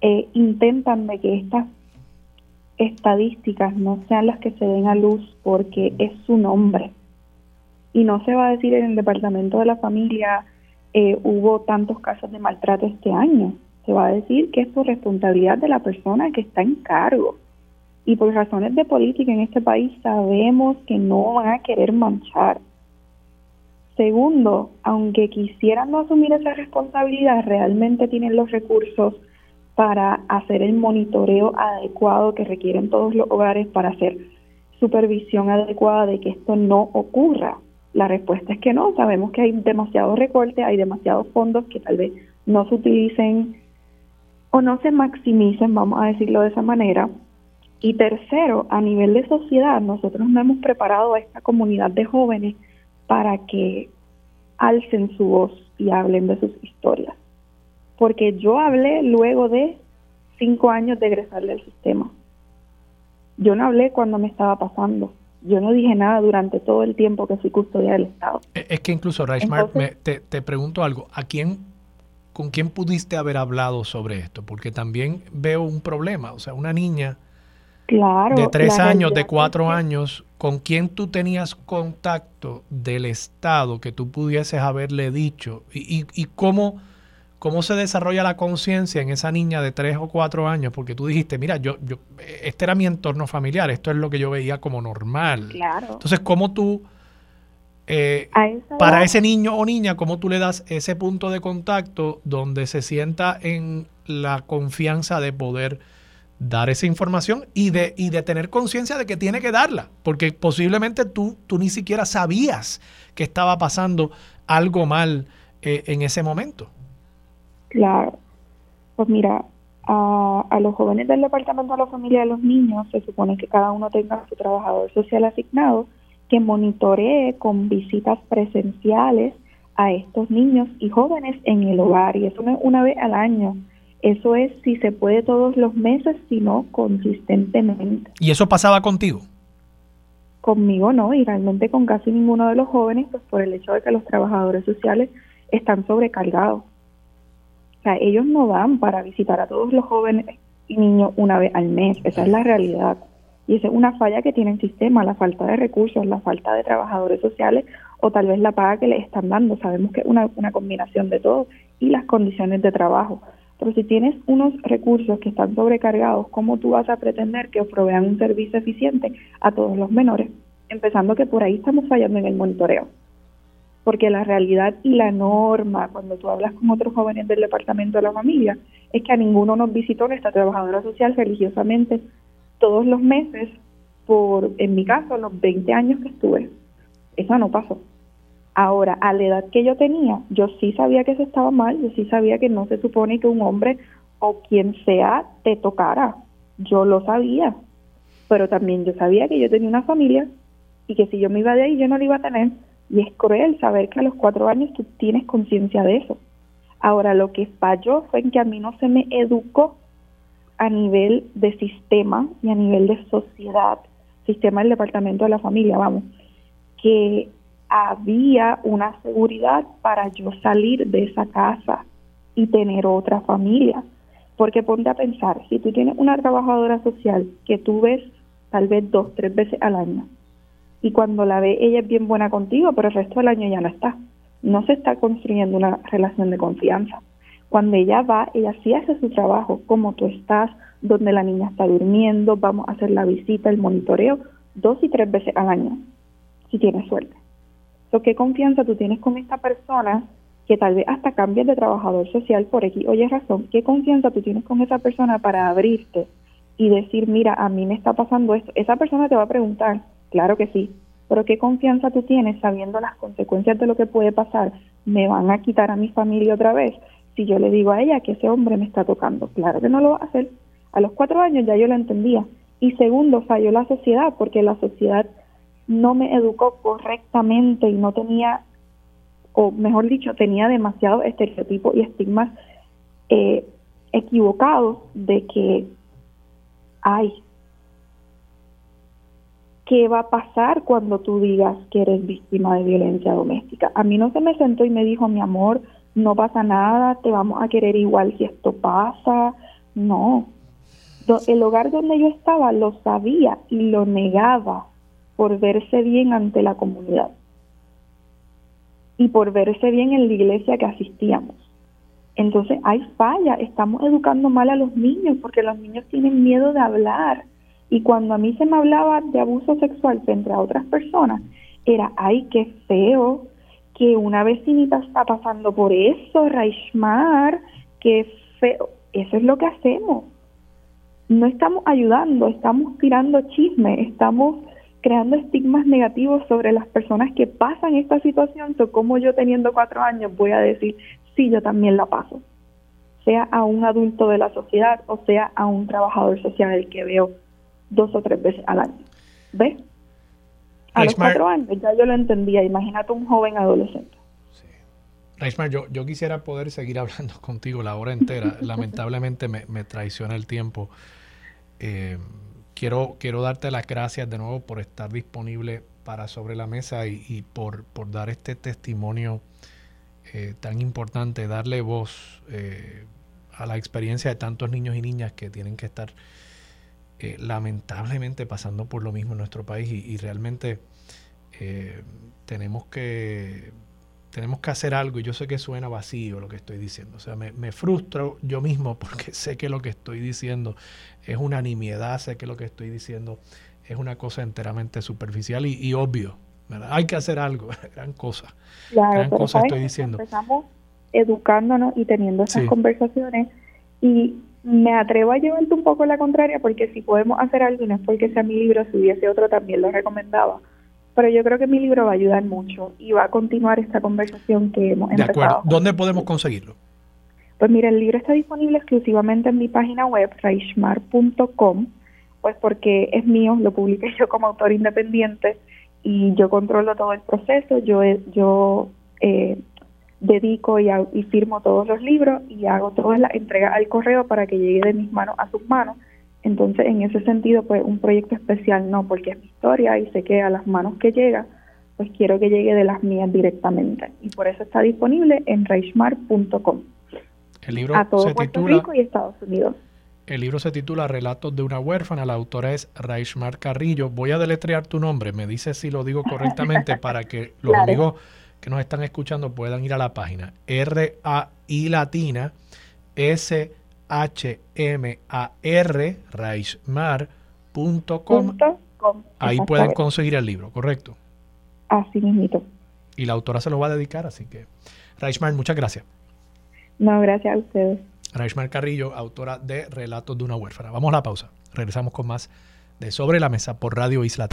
eh, intentan de que estas estadísticas no sean las que se den a luz porque es su nombre y no se va a decir en el departamento de la familia eh, hubo tantos casos de maltrato este año. Se va a decir que es por responsabilidad de la persona que está en cargo. Y por razones de política en este país sabemos que no van a querer manchar. Segundo, aunque quisieran no asumir esa responsabilidad, realmente tienen los recursos para hacer el monitoreo adecuado que requieren todos los hogares para hacer supervisión adecuada de que esto no ocurra. La respuesta es que no, sabemos que hay demasiado recorte, hay demasiados fondos que tal vez no se utilicen o no se maximicen, vamos a decirlo de esa manera. Y tercero, a nivel de sociedad, nosotros no hemos preparado a esta comunidad de jóvenes para que alcen su voz y hablen de sus historias. Porque yo hablé luego de cinco años de egresarle al sistema. Yo no hablé cuando me estaba pasando. Yo no dije nada durante todo el tiempo que fui custodia del Estado. E, es que incluso, Reichmar, te, te pregunto algo. ¿A quién, con quién pudiste haber hablado sobre esto? Porque también veo un problema. O sea, una niña claro, de tres años, de cuatro años, ¿con quién tú tenías contacto del Estado que tú pudieses haberle dicho? ¿Y, y, y cómo cómo se desarrolla la conciencia en esa niña de tres o cuatro años, porque tú dijiste, mira, yo, yo, este era mi entorno familiar, esto es lo que yo veía como normal. Claro. Entonces, ¿cómo tú, eh, para ese niño o niña, cómo tú le das ese punto de contacto donde se sienta en la confianza de poder dar esa información y de, y de tener conciencia de que tiene que darla, porque posiblemente tú, tú ni siquiera sabías que estaba pasando algo mal eh, en ese momento. Claro. Pues mira, a, a, los jóvenes del Departamento de la Familia de los Niños se supone que cada uno tenga su trabajador social asignado que monitoree con visitas presenciales a estos niños y jóvenes en el hogar. Y eso no es una vez al año. Eso es si se puede todos los meses, sino consistentemente. ¿Y eso pasaba contigo? Conmigo no, y realmente con casi ninguno de los jóvenes, pues por el hecho de que los trabajadores sociales están sobrecargados. O sea, ellos no dan para visitar a todos los jóvenes y niños una vez al mes, esa es la realidad. Y esa es una falla que tiene el sistema, la falta de recursos, la falta de trabajadores sociales o tal vez la paga que les están dando. Sabemos que es una, una combinación de todo y las condiciones de trabajo. Pero si tienes unos recursos que están sobrecargados, ¿cómo tú vas a pretender que provean un servicio eficiente a todos los menores? Empezando que por ahí estamos fallando en el monitoreo porque la realidad y la norma, cuando tú hablas con otros jóvenes del departamento de la familia, es que a ninguno nos visitó nuestra trabajadora social religiosamente todos los meses por, en mi caso, los 20 años que estuve. Eso no pasó. Ahora, a la edad que yo tenía, yo sí sabía que eso estaba mal, yo sí sabía que no se supone que un hombre o quien sea te tocara. Yo lo sabía. Pero también yo sabía que yo tenía una familia y que si yo me iba de ahí, yo no lo iba a tener y es cruel saber que a los cuatro años tú tienes conciencia de eso. Ahora, lo que falló fue en que a mí no se me educó a nivel de sistema y a nivel de sociedad, sistema del departamento de la familia, vamos, que había una seguridad para yo salir de esa casa y tener otra familia. Porque ponte a pensar, si tú tienes una trabajadora social que tú ves tal vez dos, tres veces al año, y cuando la ve ella es bien buena contigo, pero el resto del año ya no está. No se está construyendo una relación de confianza. Cuando ella va, ella sí hace su trabajo, como tú estás, donde la niña está durmiendo, vamos a hacer la visita, el monitoreo, dos y tres veces al año, si tienes suerte. ¿Qué confianza tú tienes con esta persona que tal vez hasta cambies de trabajador social por aquí? Oye, razón, ¿qué confianza tú tienes con esa persona para abrirte y decir, mira, a mí me está pasando esto? Esa persona te va a preguntar, Claro que sí, pero ¿qué confianza tú tienes sabiendo las consecuencias de lo que puede pasar? ¿Me van a quitar a mi familia otra vez? Si yo le digo a ella que ese hombre me está tocando, claro que no lo va a hacer. A los cuatro años ya yo lo entendía. Y segundo, falló la sociedad porque la sociedad no me educó correctamente y no tenía, o mejor dicho, tenía demasiados estereotipos y estigmas eh, equivocados de que, ay, ¿qué va a pasar cuando tú digas que eres víctima de violencia doméstica? A mí no se me sentó y me dijo, mi amor, no pasa nada, te vamos a querer igual si esto pasa. No. El hogar donde yo estaba lo sabía y lo negaba por verse bien ante la comunidad y por verse bien en la iglesia que asistíamos. Entonces hay falla, estamos educando mal a los niños porque los niños tienen miedo de hablar y cuando a mí se me hablaba de abuso sexual frente a otras personas, era, ay, qué feo, que una vecinita está pasando por eso, Raishmar, qué feo. Eso es lo que hacemos. No estamos ayudando, estamos tirando chisme, estamos creando estigmas negativos sobre las personas que pasan esta situación. So, como yo teniendo cuatro años voy a decir, sí, yo también la paso. Sea a un adulto de la sociedad o sea a un trabajador social el que veo dos o tres veces al año. ¿Ves? A los cuatro años ya yo lo entendía. Imagínate un joven adolescente. Reichmar, yo, yo quisiera poder seguir hablando contigo la hora entera. Lamentablemente me, me traiciona el tiempo. Eh, quiero, quiero darte las gracias de nuevo por estar disponible para Sobre la Mesa y, por, por, dar este testimonio eh, tan importante, darle voz eh, a la experiencia de tantos niños y niñas que tienen que estar lamentablemente pasando por lo mismo en nuestro país y realmente tenemos que tenemos que hacer algo y yo sé que suena vacío lo que estoy diciendo. O sea, me, frustro yo mismo porque sé que lo que estoy diciendo es una nimiedad, sé que lo que estoy diciendo es una cosa enteramente superficial y, obvio. Hay que hacer algo, gran cosa. gran cosa estoy diciendo. Empezamos educándonos y teniendo esas conversaciones y me atrevo a llevarte un poco la contraria porque si podemos hacer algo, no es porque sea mi libro, si hubiese otro también lo recomendaba pero yo creo que mi libro va a ayudar mucho y va a continuar esta conversación que hemos empezado. De acuerdo. ¿Dónde podemos conseguirlo? Pues mira, el libro está disponible exclusivamente en mi página web, raishmar.com, pues porque es mío, lo publiqué yo como autor independiente y yo controlo todo el proceso, yo, yo eh, dedico y, y firmo todos los libros y hago todas las entregas al correo para que llegue de mis manos a sus manos entonces, en ese sentido, pues un proyecto especial no, porque es mi historia y sé que a las manos que llega, pues quiero que llegue de las mías directamente. Y por eso está disponible en reichmar.com. El libro a todo se Puerto titula, Rico y Estados Unidos. El libro se titula Relatos de una huérfana. La autora es Reichmar Carrillo. Voy a deletrear tu nombre. Me dices si lo digo correctamente para que los amigos que nos están escuchando puedan ir a la página. R-A-I latina S H-M-A-R. Ahí pueden conseguir el libro, ¿correcto? Así mismo. Y la autora se lo va a dedicar, así que. Raishmar, muchas gracias. No, gracias a ustedes. Raishmar Carrillo, autora de Relatos de una huérfana. Vamos a la pausa. Regresamos con más de Sobre la Mesa por Radio Isla.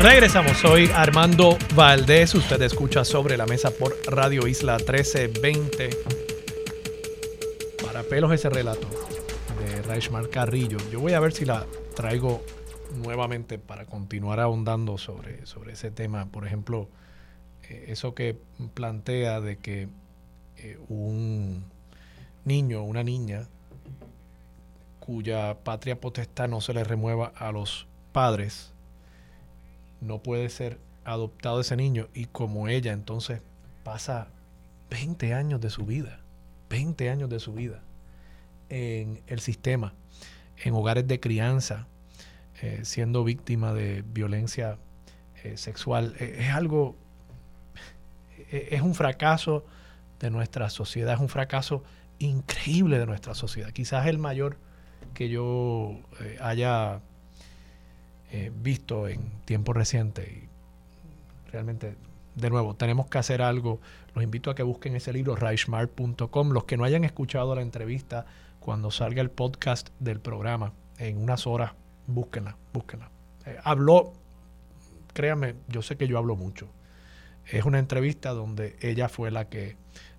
Regresamos, soy Armando Valdés, usted escucha sobre la mesa por Radio Isla 1320. Para pelos ese relato de Raishmar Carrillo. Yo voy a ver si la traigo nuevamente para continuar ahondando sobre, sobre ese tema. Por ejemplo, eh, eso que plantea de que eh, un niño una niña cuya patria potestad no se le remueva a los padres, no puede ser adoptado ese niño y como ella entonces pasa 20 años de su vida, 20 años de su vida en el sistema, en hogares de crianza, eh, siendo víctima de violencia eh, sexual. E, es algo, es un fracaso de nuestra sociedad, es un fracaso increíble de nuestra sociedad, quizás el mayor que yo eh, haya eh, visto en tiempo reciente y realmente, de nuevo, tenemos que hacer algo. Los invito a que busquen ese libro, reichmar.com. Los que no hayan escuchado la entrevista, cuando salga el podcast del programa, en unas horas, búsquenla, búsquenla. Eh, habló, créanme, yo sé que yo hablo mucho. Es una entrevista donde ella fue la que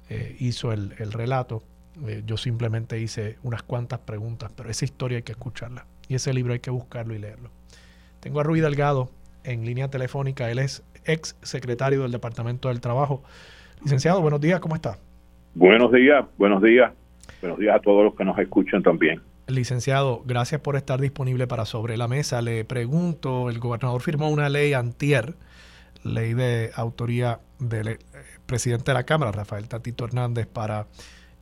eh, hizo el, el relato. yo simplemente hice unas cuantas preguntas, pero esa historia hay que escucharla. Y ese libro hay que buscarlo y leerlo. Tengo a Rui Delgado en línea telefónica. Él es ex secretario del Departamento del Trabajo. Licenciado, buenos días, ¿cómo está? Buenos días, buenos días. Buenos días a todos los que nos escuchan también. Licenciado, gracias por estar disponible para Sobre la Mesa. Le pregunto, el gobernador firmó una ley antier, ley de autoría del eh, presidente de la Cámara, Rafael Tatito Hernández, para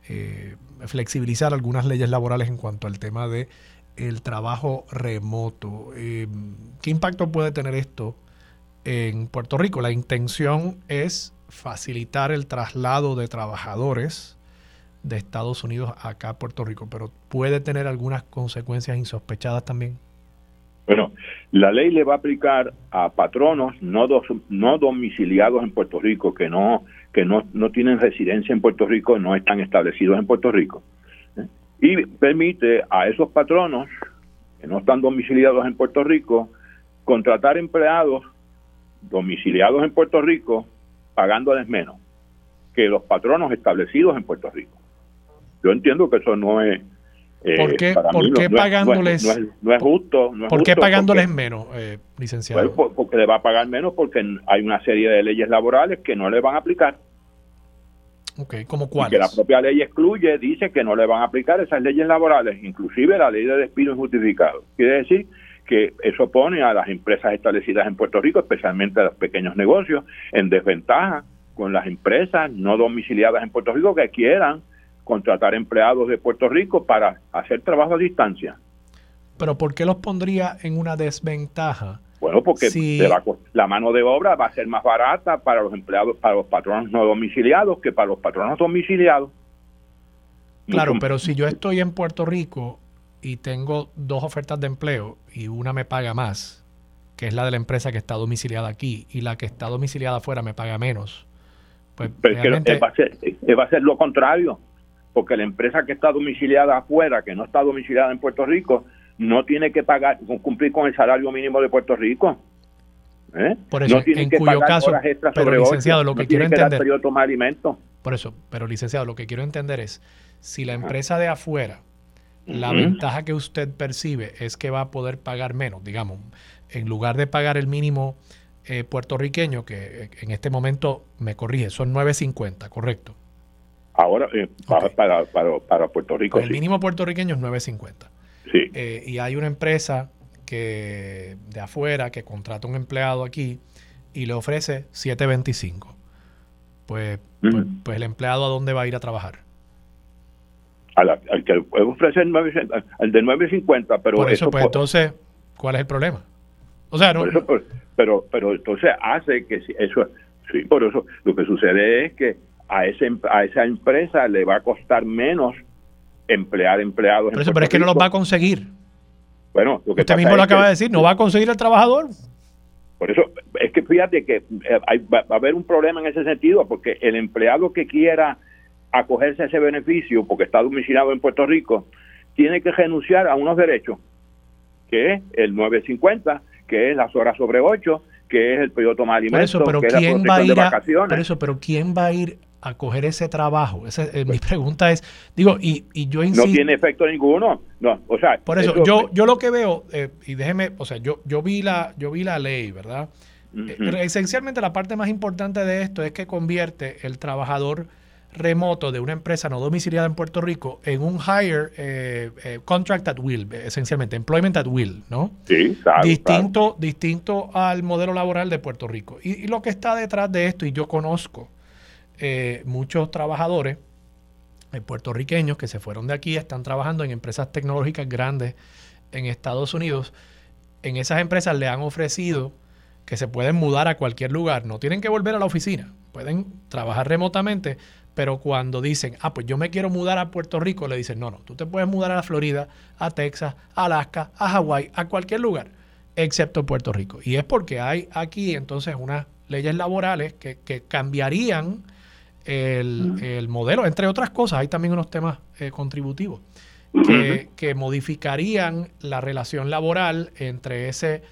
eh, flexibilizar algunas leyes laborales en cuanto al tema de el trabajo remoto. Eh, ¿Qué impacto puede tener esto en Puerto Rico? La intención es facilitar el traslado de trabajadores de Estados Unidos acá a Puerto Rico, pero puede tener algunas consecuencias insospechadas también. Bueno, la ley le va a aplicar a patronos no, no domiciliados en Puerto Rico, que no que no tienen residencia en Puerto Rico, no están establecidos en Puerto Rico y permite a esos patronos que no están domiciliados en Puerto Rico contratar empleados domiciliados en Puerto Rico pagándoles menos que los patronos establecidos en Puerto Rico. Yo entiendo que eso no es Eh, ¿Por qué, ¿por qué pagándoles? No es, justo. ¿Por qué pagándoles menos, eh, licenciado? Pues, porque le va a pagar menos porque hay una serie de leyes laborales que no le van a aplicar. Ok, ¿como cuáles? que la propia ley excluye, dice que no le van a aplicar esas leyes laborales, inclusive la ley de despido injustificado. Quiere decir que eso pone a las empresas establecidas en Puerto Rico, especialmente a los pequeños negocios, en desventaja con las empresas no domiciliadas en Puerto Rico que quieran contratar empleados de Puerto Rico para hacer trabajo a distancia. Pero ¿por qué los pondría en una desventaja? Bueno, porque la mano de obra va a ser más barata para los empleados, para los patronos no domiciliados que para los patronos domiciliados. Claro, pero si yo estoy en Puerto Rico y tengo dos ofertas de empleo y una me paga más, que es la de la empresa que está domiciliada aquí, y la que está domiciliada afuera me paga menos, pues realmente... va, a ser, va a ser lo contrario, porque la empresa que está domiciliada afuera, que no está domiciliada en Puerto Rico, no tiene que pagar, cumplir con el salario mínimo de Puerto Rico. ¿Eh? Por eso, en cuyo caso, pero licenciado, lo que quiero entender, por eso, pero licenciado, lo que quiero entender es si la empresa de afuera, la ventaja que usted percibe es que va a poder pagar menos, digamos, en lugar de pagar el mínimo eh, puertorriqueño, que eh, en este momento me corrige, son 9.50, correcto. Ahora, para, para, Puerto Rico. El mínimo puertorriqueño es 9.50. Eh, y hay una empresa que de afuera que contrata un empleado aquí y le ofrece 7.25. Pues, pues, pues, el empleado a dónde va a ir a trabajar. al que ofrece el, el de 9.50, pero por eso, pues entonces, ¿cuál es el problema? O sea, no, pero pero entonces hace que eso sí, por eso lo que sucede es que a ese a esa empresa le va a costar menos emplear empleados. Pero, pero es que no los va a conseguir. Bueno, lo que usted mismo lo acaba de decir, no va a conseguir el trabajador. Por eso, es que fíjate que eh, va, a haber un problema en ese sentido, porque el empleado que quiera acogerse a ese beneficio, porque está domiciliado en Puerto Rico, tiene que renunciar a unos derechos, que es el 950, que es las horas sobre 8, que es el periodo de tomar alimentos, eso, pero que ¿quién va a ir a, por eso, pero ¿quién va a ir a coger ese trabajo? Esa, eh, mi pregunta es, digo, y, y yo insisto... No tiene efecto ninguno. No, o sea, por eso, yo, yo lo que veo, eh, y déjeme, o sea, yo, yo, vi la, yo vi la ley, ¿verdad? Eh, esencialmente la parte más importante de esto es que convierte el trabajador remoto de una empresa no domiciliada en Puerto Rico en un hire contract at will, esencialmente, employment at will, ¿no? Sí, distinto, distinto al modelo laboral de Puerto Rico. y, lo que está detrás de esto, y yo conozco eh, muchos trabajadores eh, puertorriqueños que se fueron de aquí están trabajando en empresas tecnológicas grandes en Estados Unidos. En esas empresas le han ofrecido que se pueden mudar a cualquier lugar, no tienen que volver a la oficina, pueden trabajar remotamente, pero cuando dicen, ah, pues yo me quiero mudar a Puerto Rico, le dicen, no, no, tú te puedes mudar a la Florida, a Texas, a Alaska, a Hawái, a cualquier lugar, excepto Puerto Rico. Y es porque hay aquí entonces unas leyes laborales que, que cambiarían el, modelo, entre otras cosas, hay también unos temas eh, contributivos que, modificarían la relación laboral entre ese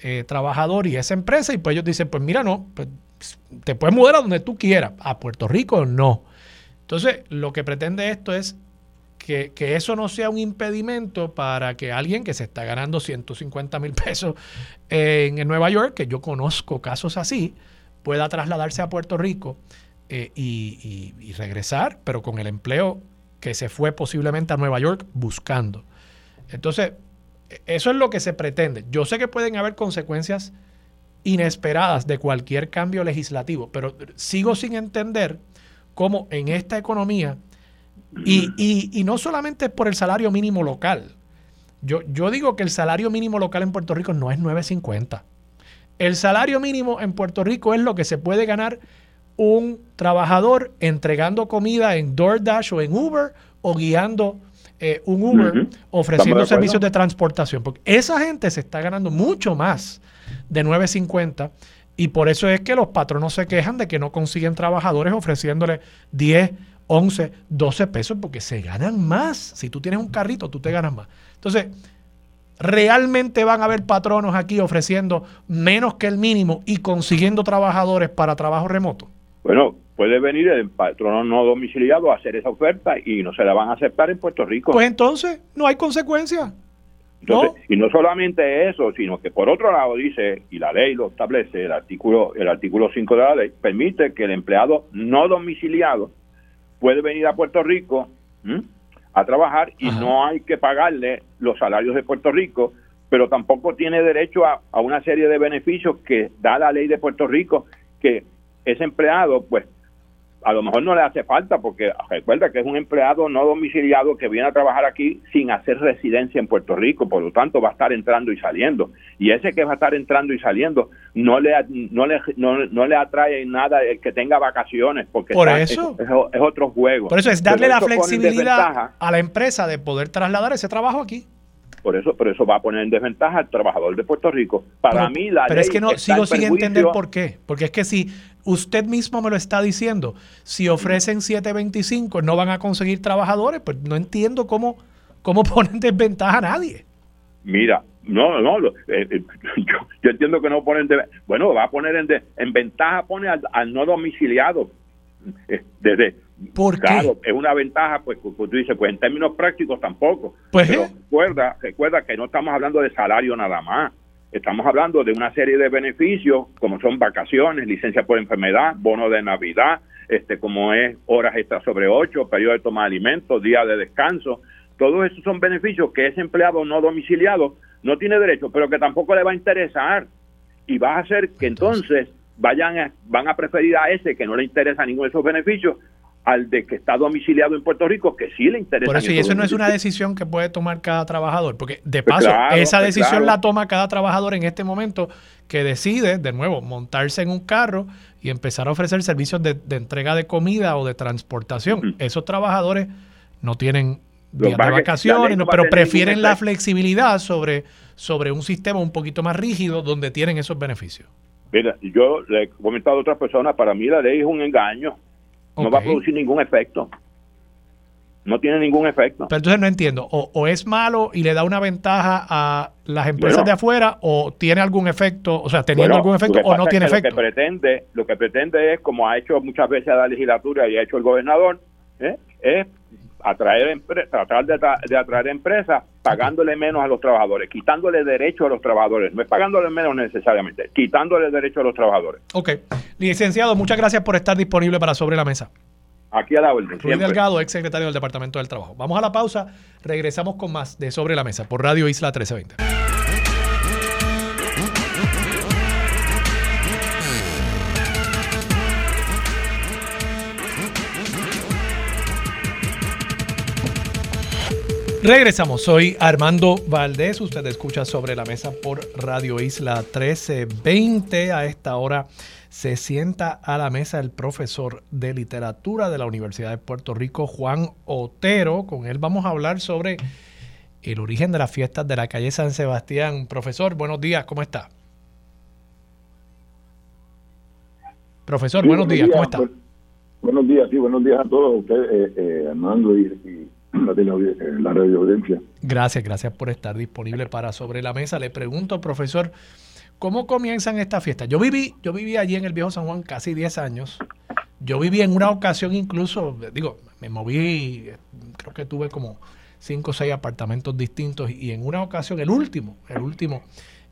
eh, trabajador y esa empresa. Y pues ellos dicen, pues mira, no, pues, te puedes mudar a donde tú quieras, a Puerto Rico no. Entonces, lo que pretende esto es que, que, eso no sea un impedimento para que alguien que se está ganando 150 mil pesos en, en, Nueva York, que yo conozco casos así, pueda trasladarse a Puerto Rico eh, y, regresar, pero con el empleo que se fue posiblemente a Nueva York buscando. Entonces, eso es lo que se pretende. Yo sé que pueden haber consecuencias inesperadas de cualquier cambio legislativo, pero sigo sin entender cómo en esta economía, y, no solamente por el salario mínimo local, yo, yo digo que el salario mínimo local en Puerto Rico no es 9.50. El salario mínimo en Puerto Rico es lo que se puede ganar un trabajador entregando comida en DoorDash o en Uber o guiando eh, un Uber ofreciendo servicios de transportación. Porque esa gente se está ganando mucho más de 9.50 y por eso es que los patronos se quejan de que no consiguen trabajadores ofreciéndole 10, 11, 12 pesos porque se ganan más. Si tú tienes un carrito, tú te ganas más. Entonces, realmente van a haber patronos aquí ofreciendo menos que el mínimo y consiguiendo trabajadores para trabajo remoto. Bueno, puede venir el patrono no domiciliado a hacer esa oferta y no se la van a aceptar en Puerto Rico. Pues entonces, no hay consecuencia. Y no solamente eso, sino que por otro lado dice, y la ley lo establece, el artículo, el artículo 5 de la ley, permite que el empleado no domiciliado puede venir a Puerto Rico a trabajar y no hay que pagarle los salarios de Puerto Rico, pero tampoco tiene derecho a, a una serie de beneficios que da la ley de Puerto Rico, que ese empleado pues a lo mejor no le hace falta porque recuerda que es un empleado no domiciliado que viene a trabajar aquí sin hacer residencia en Puerto Rico, por lo tanto va a estar entrando y saliendo. Y ese que va a estar entrando y saliendo no le no le, no, le atrae nada el que tenga vacaciones porque por eso es, otro juego. Por eso es darle la flexibilidad a la empresa de poder trasladar ese trabajo aquí. Por eso, por eso va a poner en desventaja al trabajador de Puerto Rico. Para mí la Pero es que no sigo sin entender por qué. Porque es que si usted mismo me lo está diciendo, si ofrecen 725 no van a conseguir trabajadores, pues no entiendo cómo, cómo ponen desventaja a nadie. Mira, no, no, eh, eh, yo, entiendo que no ponen, de, bueno, va a poner en, en ventaja, pone al, no domiciliado. Eh, desde, ¿Por claro, es una ventaja, pues, pues, tú dices, pues en términos prácticos tampoco. Pues, Pero recuerda, recuerda que no estamos hablando de salario nada más. Estamos hablando de una serie de beneficios, como son vacaciones, licencia por enfermedad, bono de Navidad, este como es horas extras sobre ocho, periodo de toma de alimentos, día de descanso. Todos esos son beneficios que ese empleado no domiciliado no tiene derecho, pero que tampoco le va a interesar. Y va a hacer que entonces vayan van a preferir a ese que no le interesa ninguno de esos beneficios al de que está domiciliado en Puerto Rico, que sí le interesa. Por eso, y eso no es una decisión que puede tomar cada trabajador, porque de pues paso, esa pues decisión la toma cada trabajador en este momento que decide, de nuevo, montarse en un carro y empezar a ofrecer servicios de, entrega de comida o de transportación. Esos trabajadores no tienen días de vacaciones, pero prefieren la flexibilidad sobre, sobre un sistema un poquito más rígido donde tienen esos beneficios. Mira, yo le he comentado a otras personas, para mí la ley es un engaño no va a producir ningún efecto. No tiene ningún efecto. Pero entonces no entiendo. O, es malo y le da una ventaja a las empresas de afuera, o tiene algún efecto, o sea, teniendo algún efecto, o no tiene efecto. Lo que, pretende, lo que pretende es, como ha hecho muchas veces la legislatura y ha hecho el gobernador, ¿eh? es atraer tratar de, atraer empresas pagándole menos a los trabajadores, quitándole derechos a los trabajadores, no es pagándole menos necesariamente, quitándole derechos a los trabajadores. Ok. Licenciado, muchas gracias por estar disponible para Sobre la Mesa. Aquí a la orden. Luis Delgado, ex secretario del Departamento del Trabajo. Vamos a la pausa, regresamos con más de Sobre la Mesa por Radio Isla 1320. Regresamos, soy Armando Valdés, usted escucha sobre la mesa por Radio Isla 1320. A esta hora se sienta a la mesa el profesor de literatura de la Universidad de Puerto Rico, Juan Otero. Con él vamos a hablar sobre el origen de las fiestas de la calle San Sebastián. Profesor, buenos días, ¿cómo está? Profesor, buenos, días, ¿cómo está? buenos días, sí, buenos días a todos ustedes, eh, eh, Armando y la, radio. Gracias, gracias por estar disponible para Sobre la Mesa. Le pregunto, profesor, ¿cómo comienzan estas fiestas? Yo viví, yo viví allí en el Viejo San Juan casi 10 años. Yo viví en una ocasión incluso, digo, me moví, creo que tuve como 5 o 6 apartamentos distintos y en una ocasión, el último, el último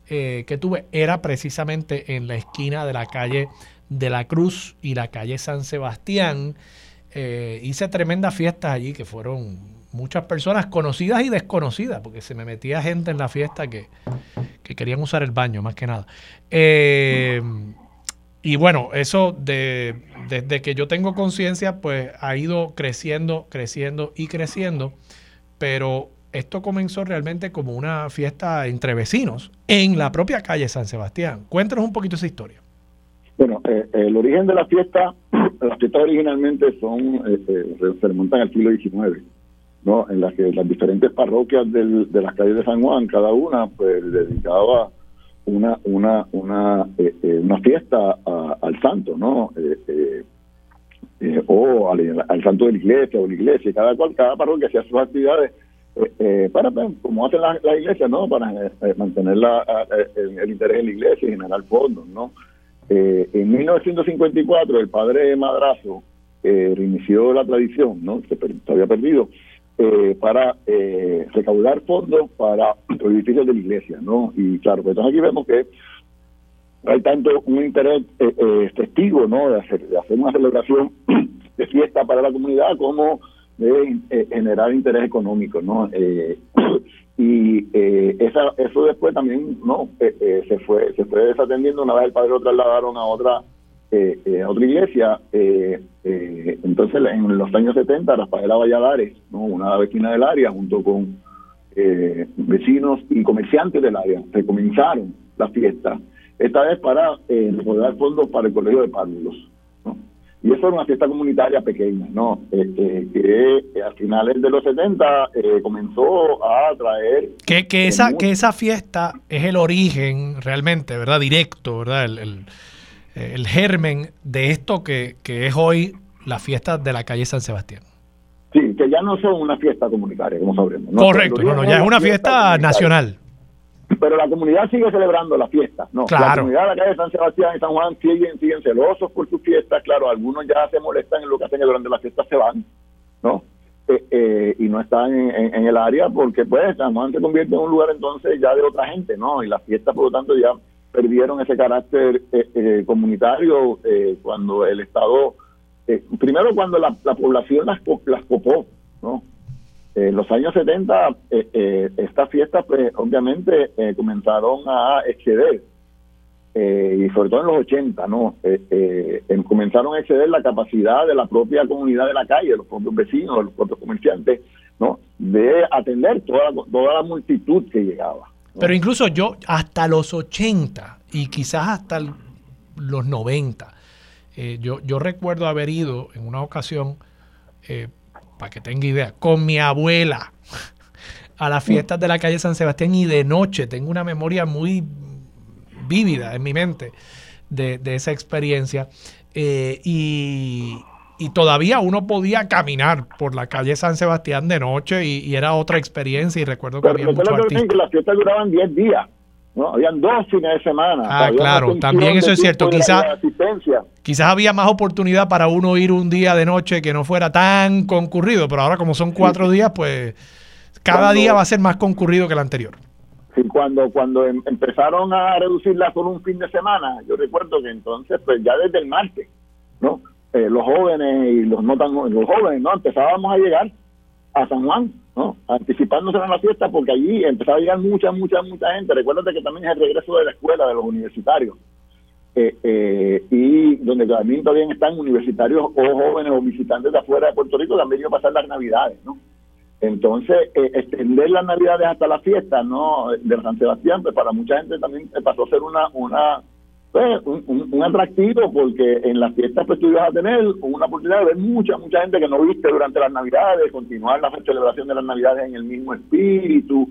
eh, que tuve era precisamente en la esquina de la calle de la Cruz y la calle San Sebastián. Eh, hice tremendas fiestas allí que fueron muchas personas conocidas y desconocidas, porque se me metía gente en la fiesta que, querían usar el baño, más que nada. Eh, y bueno, eso de, desde que yo tengo conciencia, pues ha ido creciendo, creciendo y creciendo, pero esto comenzó realmente como una fiesta entre vecinos en la propia calle San Sebastián. Cuéntanos un poquito esa historia. Bueno, eh, el origen de la fiesta, las fiestas originalmente son, este, se remontan al siglo XIX, ¿no? En las que las diferentes parroquias del, de las calles de San Juan, cada una, pues dedicaba una una una eh, eh, una fiesta al santo, ¿no? o al, santo de la iglesia o la iglesia, cada cual, cada parroquia hacía sus actividades para, pues, como hacen las la iglesias, ¿no? Para mantener la, el, el, interés en la iglesia y generar fondos, ¿no? Eh, en 1954 el padre Madrazo eh, reinició la tradición, ¿no? se había perdido, eh, para eh, recaudar fondos para los edificios de la iglesia, ¿no? Y claro, pues entonces aquí vemos que hay tanto un interés eh, eh, testigo, ¿no? De hacer, de hacer una celebración de fiesta para la comunidad como de eh, generar interés económico, ¿no? Y eh, esa, eso después también, ¿no? Eh, eh, se fue se fue desatendiendo una vez el padre lo trasladaron a otra eh, a otra iglesia. entonces, en los años 70, Rafaela Valladares, ¿no? una vecina del área, junto con vecinos y comerciantes del área, recomenzaron la fiesta, esta vez para recaudar fondos para el Colegio de Párvulos. Y eso era una fiesta comunitaria pequeña, ¿no? Eh, eh, que a finales de los 70 eh, comenzó a traer Que, que, esa, que esa fiesta es el origen realmente, ¿verdad? Directo, ¿verdad? El, el- el germen de esto que, que es hoy la fiesta de la calle San Sebastián. Sí, que ya no son una fiesta comunitaria, como sabremos. ¿no? Correcto, no, no, ya es una fiesta nacional. Pero la comunidad sigue celebrando la fiesta, ¿no? La Claro. comunidad de la calle de San Sebastián y San Juan siguen, siguen celosos por sus fiestas, claro, algunos ya se molestan en lo que hacen que durante las fiestas se van, ¿no? Eh, eh, y no están en, en- en el área porque pues San Juan se convierte en un lugar entonces ya de otra gente, ¿no? Y las fiestas por lo tanto ya perdieron ese carácter eh, eh, comunitario eh, cuando el Estado, eh, primero cuando la, la población las, las copó, ¿no? En los años 70, eh, eh, estas fiestas, pues, obviamente, eh, comenzaron a exceder, eh, y sobre todo en los 80, ¿no? Eh, eh, em- comenzaron a exceder la capacidad de la propia comunidad de la calle, de los propios vecinos, de los propios comerciantes, ¿no? De atender toda toda la multitud que llegaba. Pero incluso yo, hasta los 80 y quizás hasta los 90, eh, yo, yo recuerdo haber ido en una ocasión, eh, para que tenga idea, con mi abuela a las fiestas de la calle San Sebastián y de noche. Tengo una memoria muy vívida en mi mente de, de esa experiencia. Eh, y, y todavía uno podía caminar por la calle San Sebastián de noche y, y era otra experiencia y recuerdo que Pero había muchos artistas. que las fiestas duraban 10 días, ¿no? Habían dos fines de semana. Ah, claro, también eso es cierto. tiempo y de- Quizá- de asistencia. Quizás había más oportunidad para uno ir un día de noche que no fuera tan concurrido, pero ahora como son cuatro días, pues cada Cuando- día va a ser más concurrido que el anterior. Sí, cuando cuando em- empezaron a reducirla por un fin de semana, yo recuerdo que entonces, pues ya desde el martes, ¿no? Eh, los jóvenes y los no tan los jóvenes, ¿no? Empezábamos a llegar a San Juan, ¿no? Anticipándose a la fiesta porque allí empezaba a llegar mucha, mucha, mucha gente. Recuérdate que también es el regreso de la escuela, de los universitarios. Eh, eh, y donde también todavía están universitarios o jóvenes o visitantes de afuera de Puerto Rico también iban a pasar las navidades, ¿no? Entonces, eh, extender las navidades hasta la fiesta, ¿no? De San Sebastián, pues para mucha gente también eh, pasó a ser una, una pues, un, atractivo, porque en las fiestas pues tú ibas a tener una oportunidad de ver mucha, mucha gente que no viste durante las navidades, continuar la celebración de las navidades en el mismo espíritu,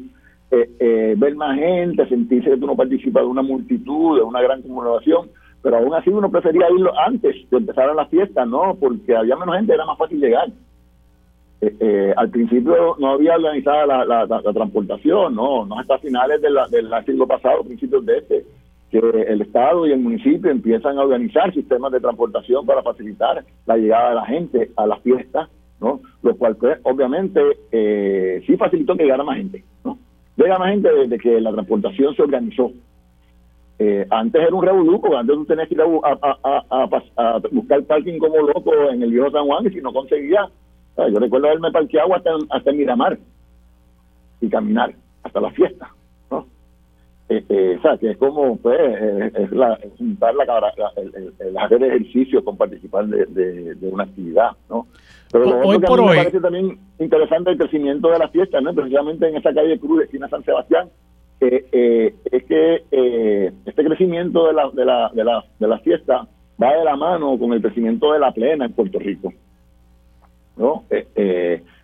eh, eh, ver más gente, sentirse que tú no participas de una multitud, de una gran conmemoración, pero aún así uno prefería irlo antes de empezar las fiestas, ¿no? Porque había menos gente, era más fácil llegar. Eh, eh, al principio no había organizada la, la- transportación, no, no hasta finales de del siglo pasado, principios de este, que el Estado y el municipio empiezan a organizar sistemas de transportación para facilitar la llegada de la gente a las fiestas, ¿no? Lo cual, pues, obviamente, eh, sí facilitó que llegara más gente, ¿no? Llega más gente desde que la transportación se organizó. Eh, antes era un revolú, porque antes tú tenías que ir a, a- a- buscar parking como loco en el viejo San Juan y si no conseguía, yo recuerdo haberme parqueado hasta, hasta Miramar y caminar hasta la fiesta. Eh, eh, o sea, que es como, pues, eh, es la, juntar la, el, hacer ejercicio con participar de, de- de una actividad, ¿no? Pero lo Hoy que a me parece también interesante el crecimiento de las fiestas, ¿no? Precisamente en esa calle Cruz, esquina San Sebastián, eh, eh, es que eh, este crecimiento de la, de, la, de, la, de la fiesta va de la mano con el crecimiento de la plena en Puerto Rico. ¿no?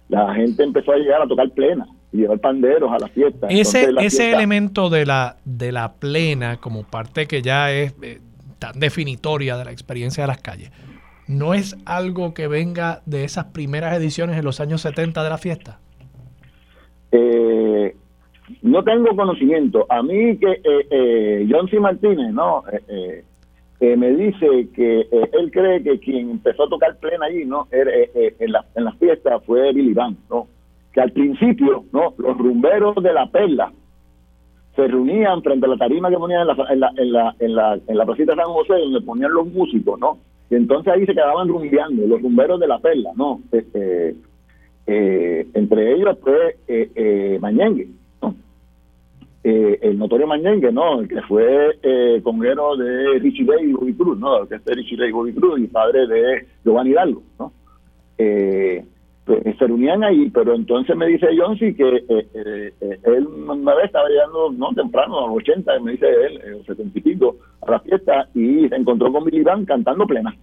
La gente empezó a llegar a tocar plena y llevar panderos a la fiesta. Ese, Entonces, la ese fiesta- elemento de la, de la plena como parte que ya es eh, tan definitoria de la experiencia de las calles, ¿no es algo que venga de esas primeras ediciones en los años 70 de la fiesta? Eh, no tengo conocimiento. A mí que eh, eh, John C. Martínez, ¿no? Eh, eh, me dice que él cree que quien empezó a tocar plena allí, ¿no? en, la, en las fiestas fue Billy Van, ¿no? Que al principio, ¿no? Los rumberos de la perla se reunían frente a la tarima que ponían en la, en la, en la, en la, en la placita San José, donde ponían los músicos, ¿no? Y entonces ahí se quedaban rumbeando, los rumberos de la perla, ¿no? Este, eh, entre ellos fue eh, eh, Mañengue, ¿no? Eh, el notorio Mañengue, ¿no? El que fue eh, conguero de Richie Day y Bobby Cruz, ¿no? El que es de Richie y Bobby Cruz y padre de Giovanni Hidalgo, ¿no? Eh, se reunían ahí, pero entonces me dice Johnson que eh, eh, eh, él una vez estaba llegando, no temprano, a los 80, me dice él, eh, 70 y pico, a la fiesta y se encontró con Billy Van cantando plena,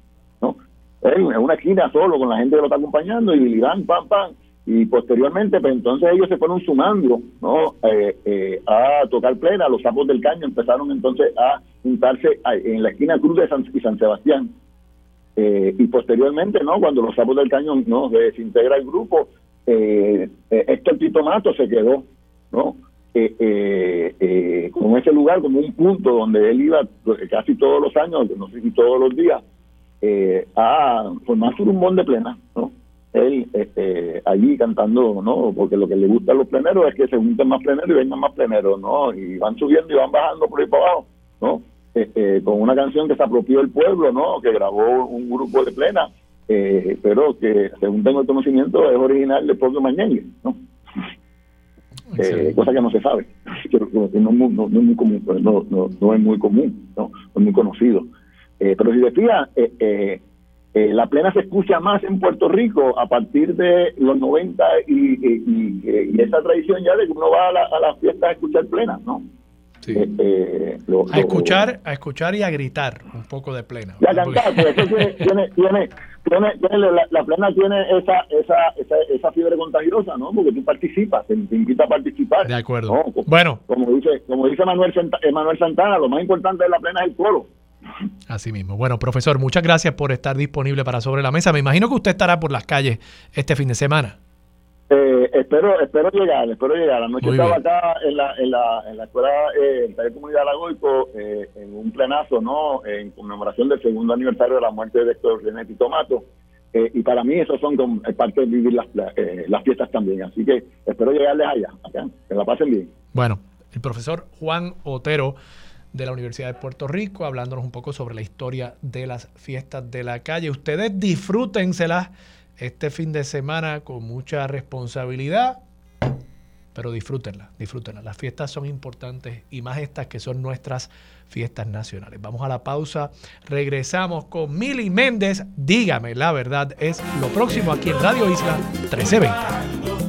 ¿no? Él en una esquina solo con la gente que lo está acompañando y Billy Van, pam, pam, y posteriormente, pues entonces ellos se fueron sumando, ¿no? A tocar plena, los sapos del caño empezaron entonces a juntarse en la esquina Cruz de San, y San Sebastián eh, y posteriormente, ¿no? Cuando los sapos del cañón no desintegra el grupo, eh, eh, Héctor Tito Mato se quedó, ¿no? Eh, eh, con ese lugar como un punto donde él iba casi todos los años, no sé si todos los días, a formar su rumbón de plena, ¿no? Él este, allí cantando, ¿no? Porque lo que le gusta a los pleneros es que se junten más pleneros y vengan más pleneros, ¿no? Y van subiendo y van bajando por ahí para abajo, ¿no? Eh, con una canción que se apropió el pueblo, ¿no? Que grabó un grupo de plena, eh, pero que según tengo el conocimiento es original del propio Mañengue, ¿no? Eh, cosa que no se sabe, pero no, no, no, es muy común, no, no, no es muy común, no, es muy conocido. Eh, pero si te fijas, eh, la plena se escucha más en Puerto Rico a partir de los 90 y, y, y, y esa tradición ya de que uno va a, la, a las fiestas a escuchar plena, ¿no? Sí. Eh, eh, lo- A lo- escuchar, a escuchar y a gritar un poco de plena. y a cantar, eso tiene, tiene, tiene, la, la plena tiene esa, esa, esa, esa fiebre contagiosa, ¿no? Porque tú participas, te, te invita a participar. De acuerdo. ¿no? Como, Bueno, como dice, como dice Manuel, Manuel Santana, lo más importante de la plena es el coro. así mismo. Bueno, profesor, muchas gracias por estar disponible para Sobre la Mesa. Me imagino que usted estará por las calles este fin de semana. Eh, espero espero llegar, espero llegar. Anoche estaba bien. acá en la, en la, en la escuela eh, taller de comunidad Lagoico eh, en un plenazo, ¿no? En conmemoración del segundo aniversario de la muerte de Héctor René Tito Mato. Eh, y para mí eso son parte de vivir las, la- eh, las fiestas también. Así que espero llegarles allá, acá, que la pasen bien. Bueno, el profesor Juan Otero de la Universidad de Puerto Rico, hablándonos un poco sobre la historia de las fiestas de la calle. Ustedes disfrútenselas este fin de semana con mucha responsabilidad, pero disfrútenlas, disfrútenlas. Las fiestas son importantes y más estas que son nuestras fiestas nacionales. Vamos a la pausa, regresamos con Mili Méndez. Dígame la verdad, es lo próximo aquí en Radio Isla 1320.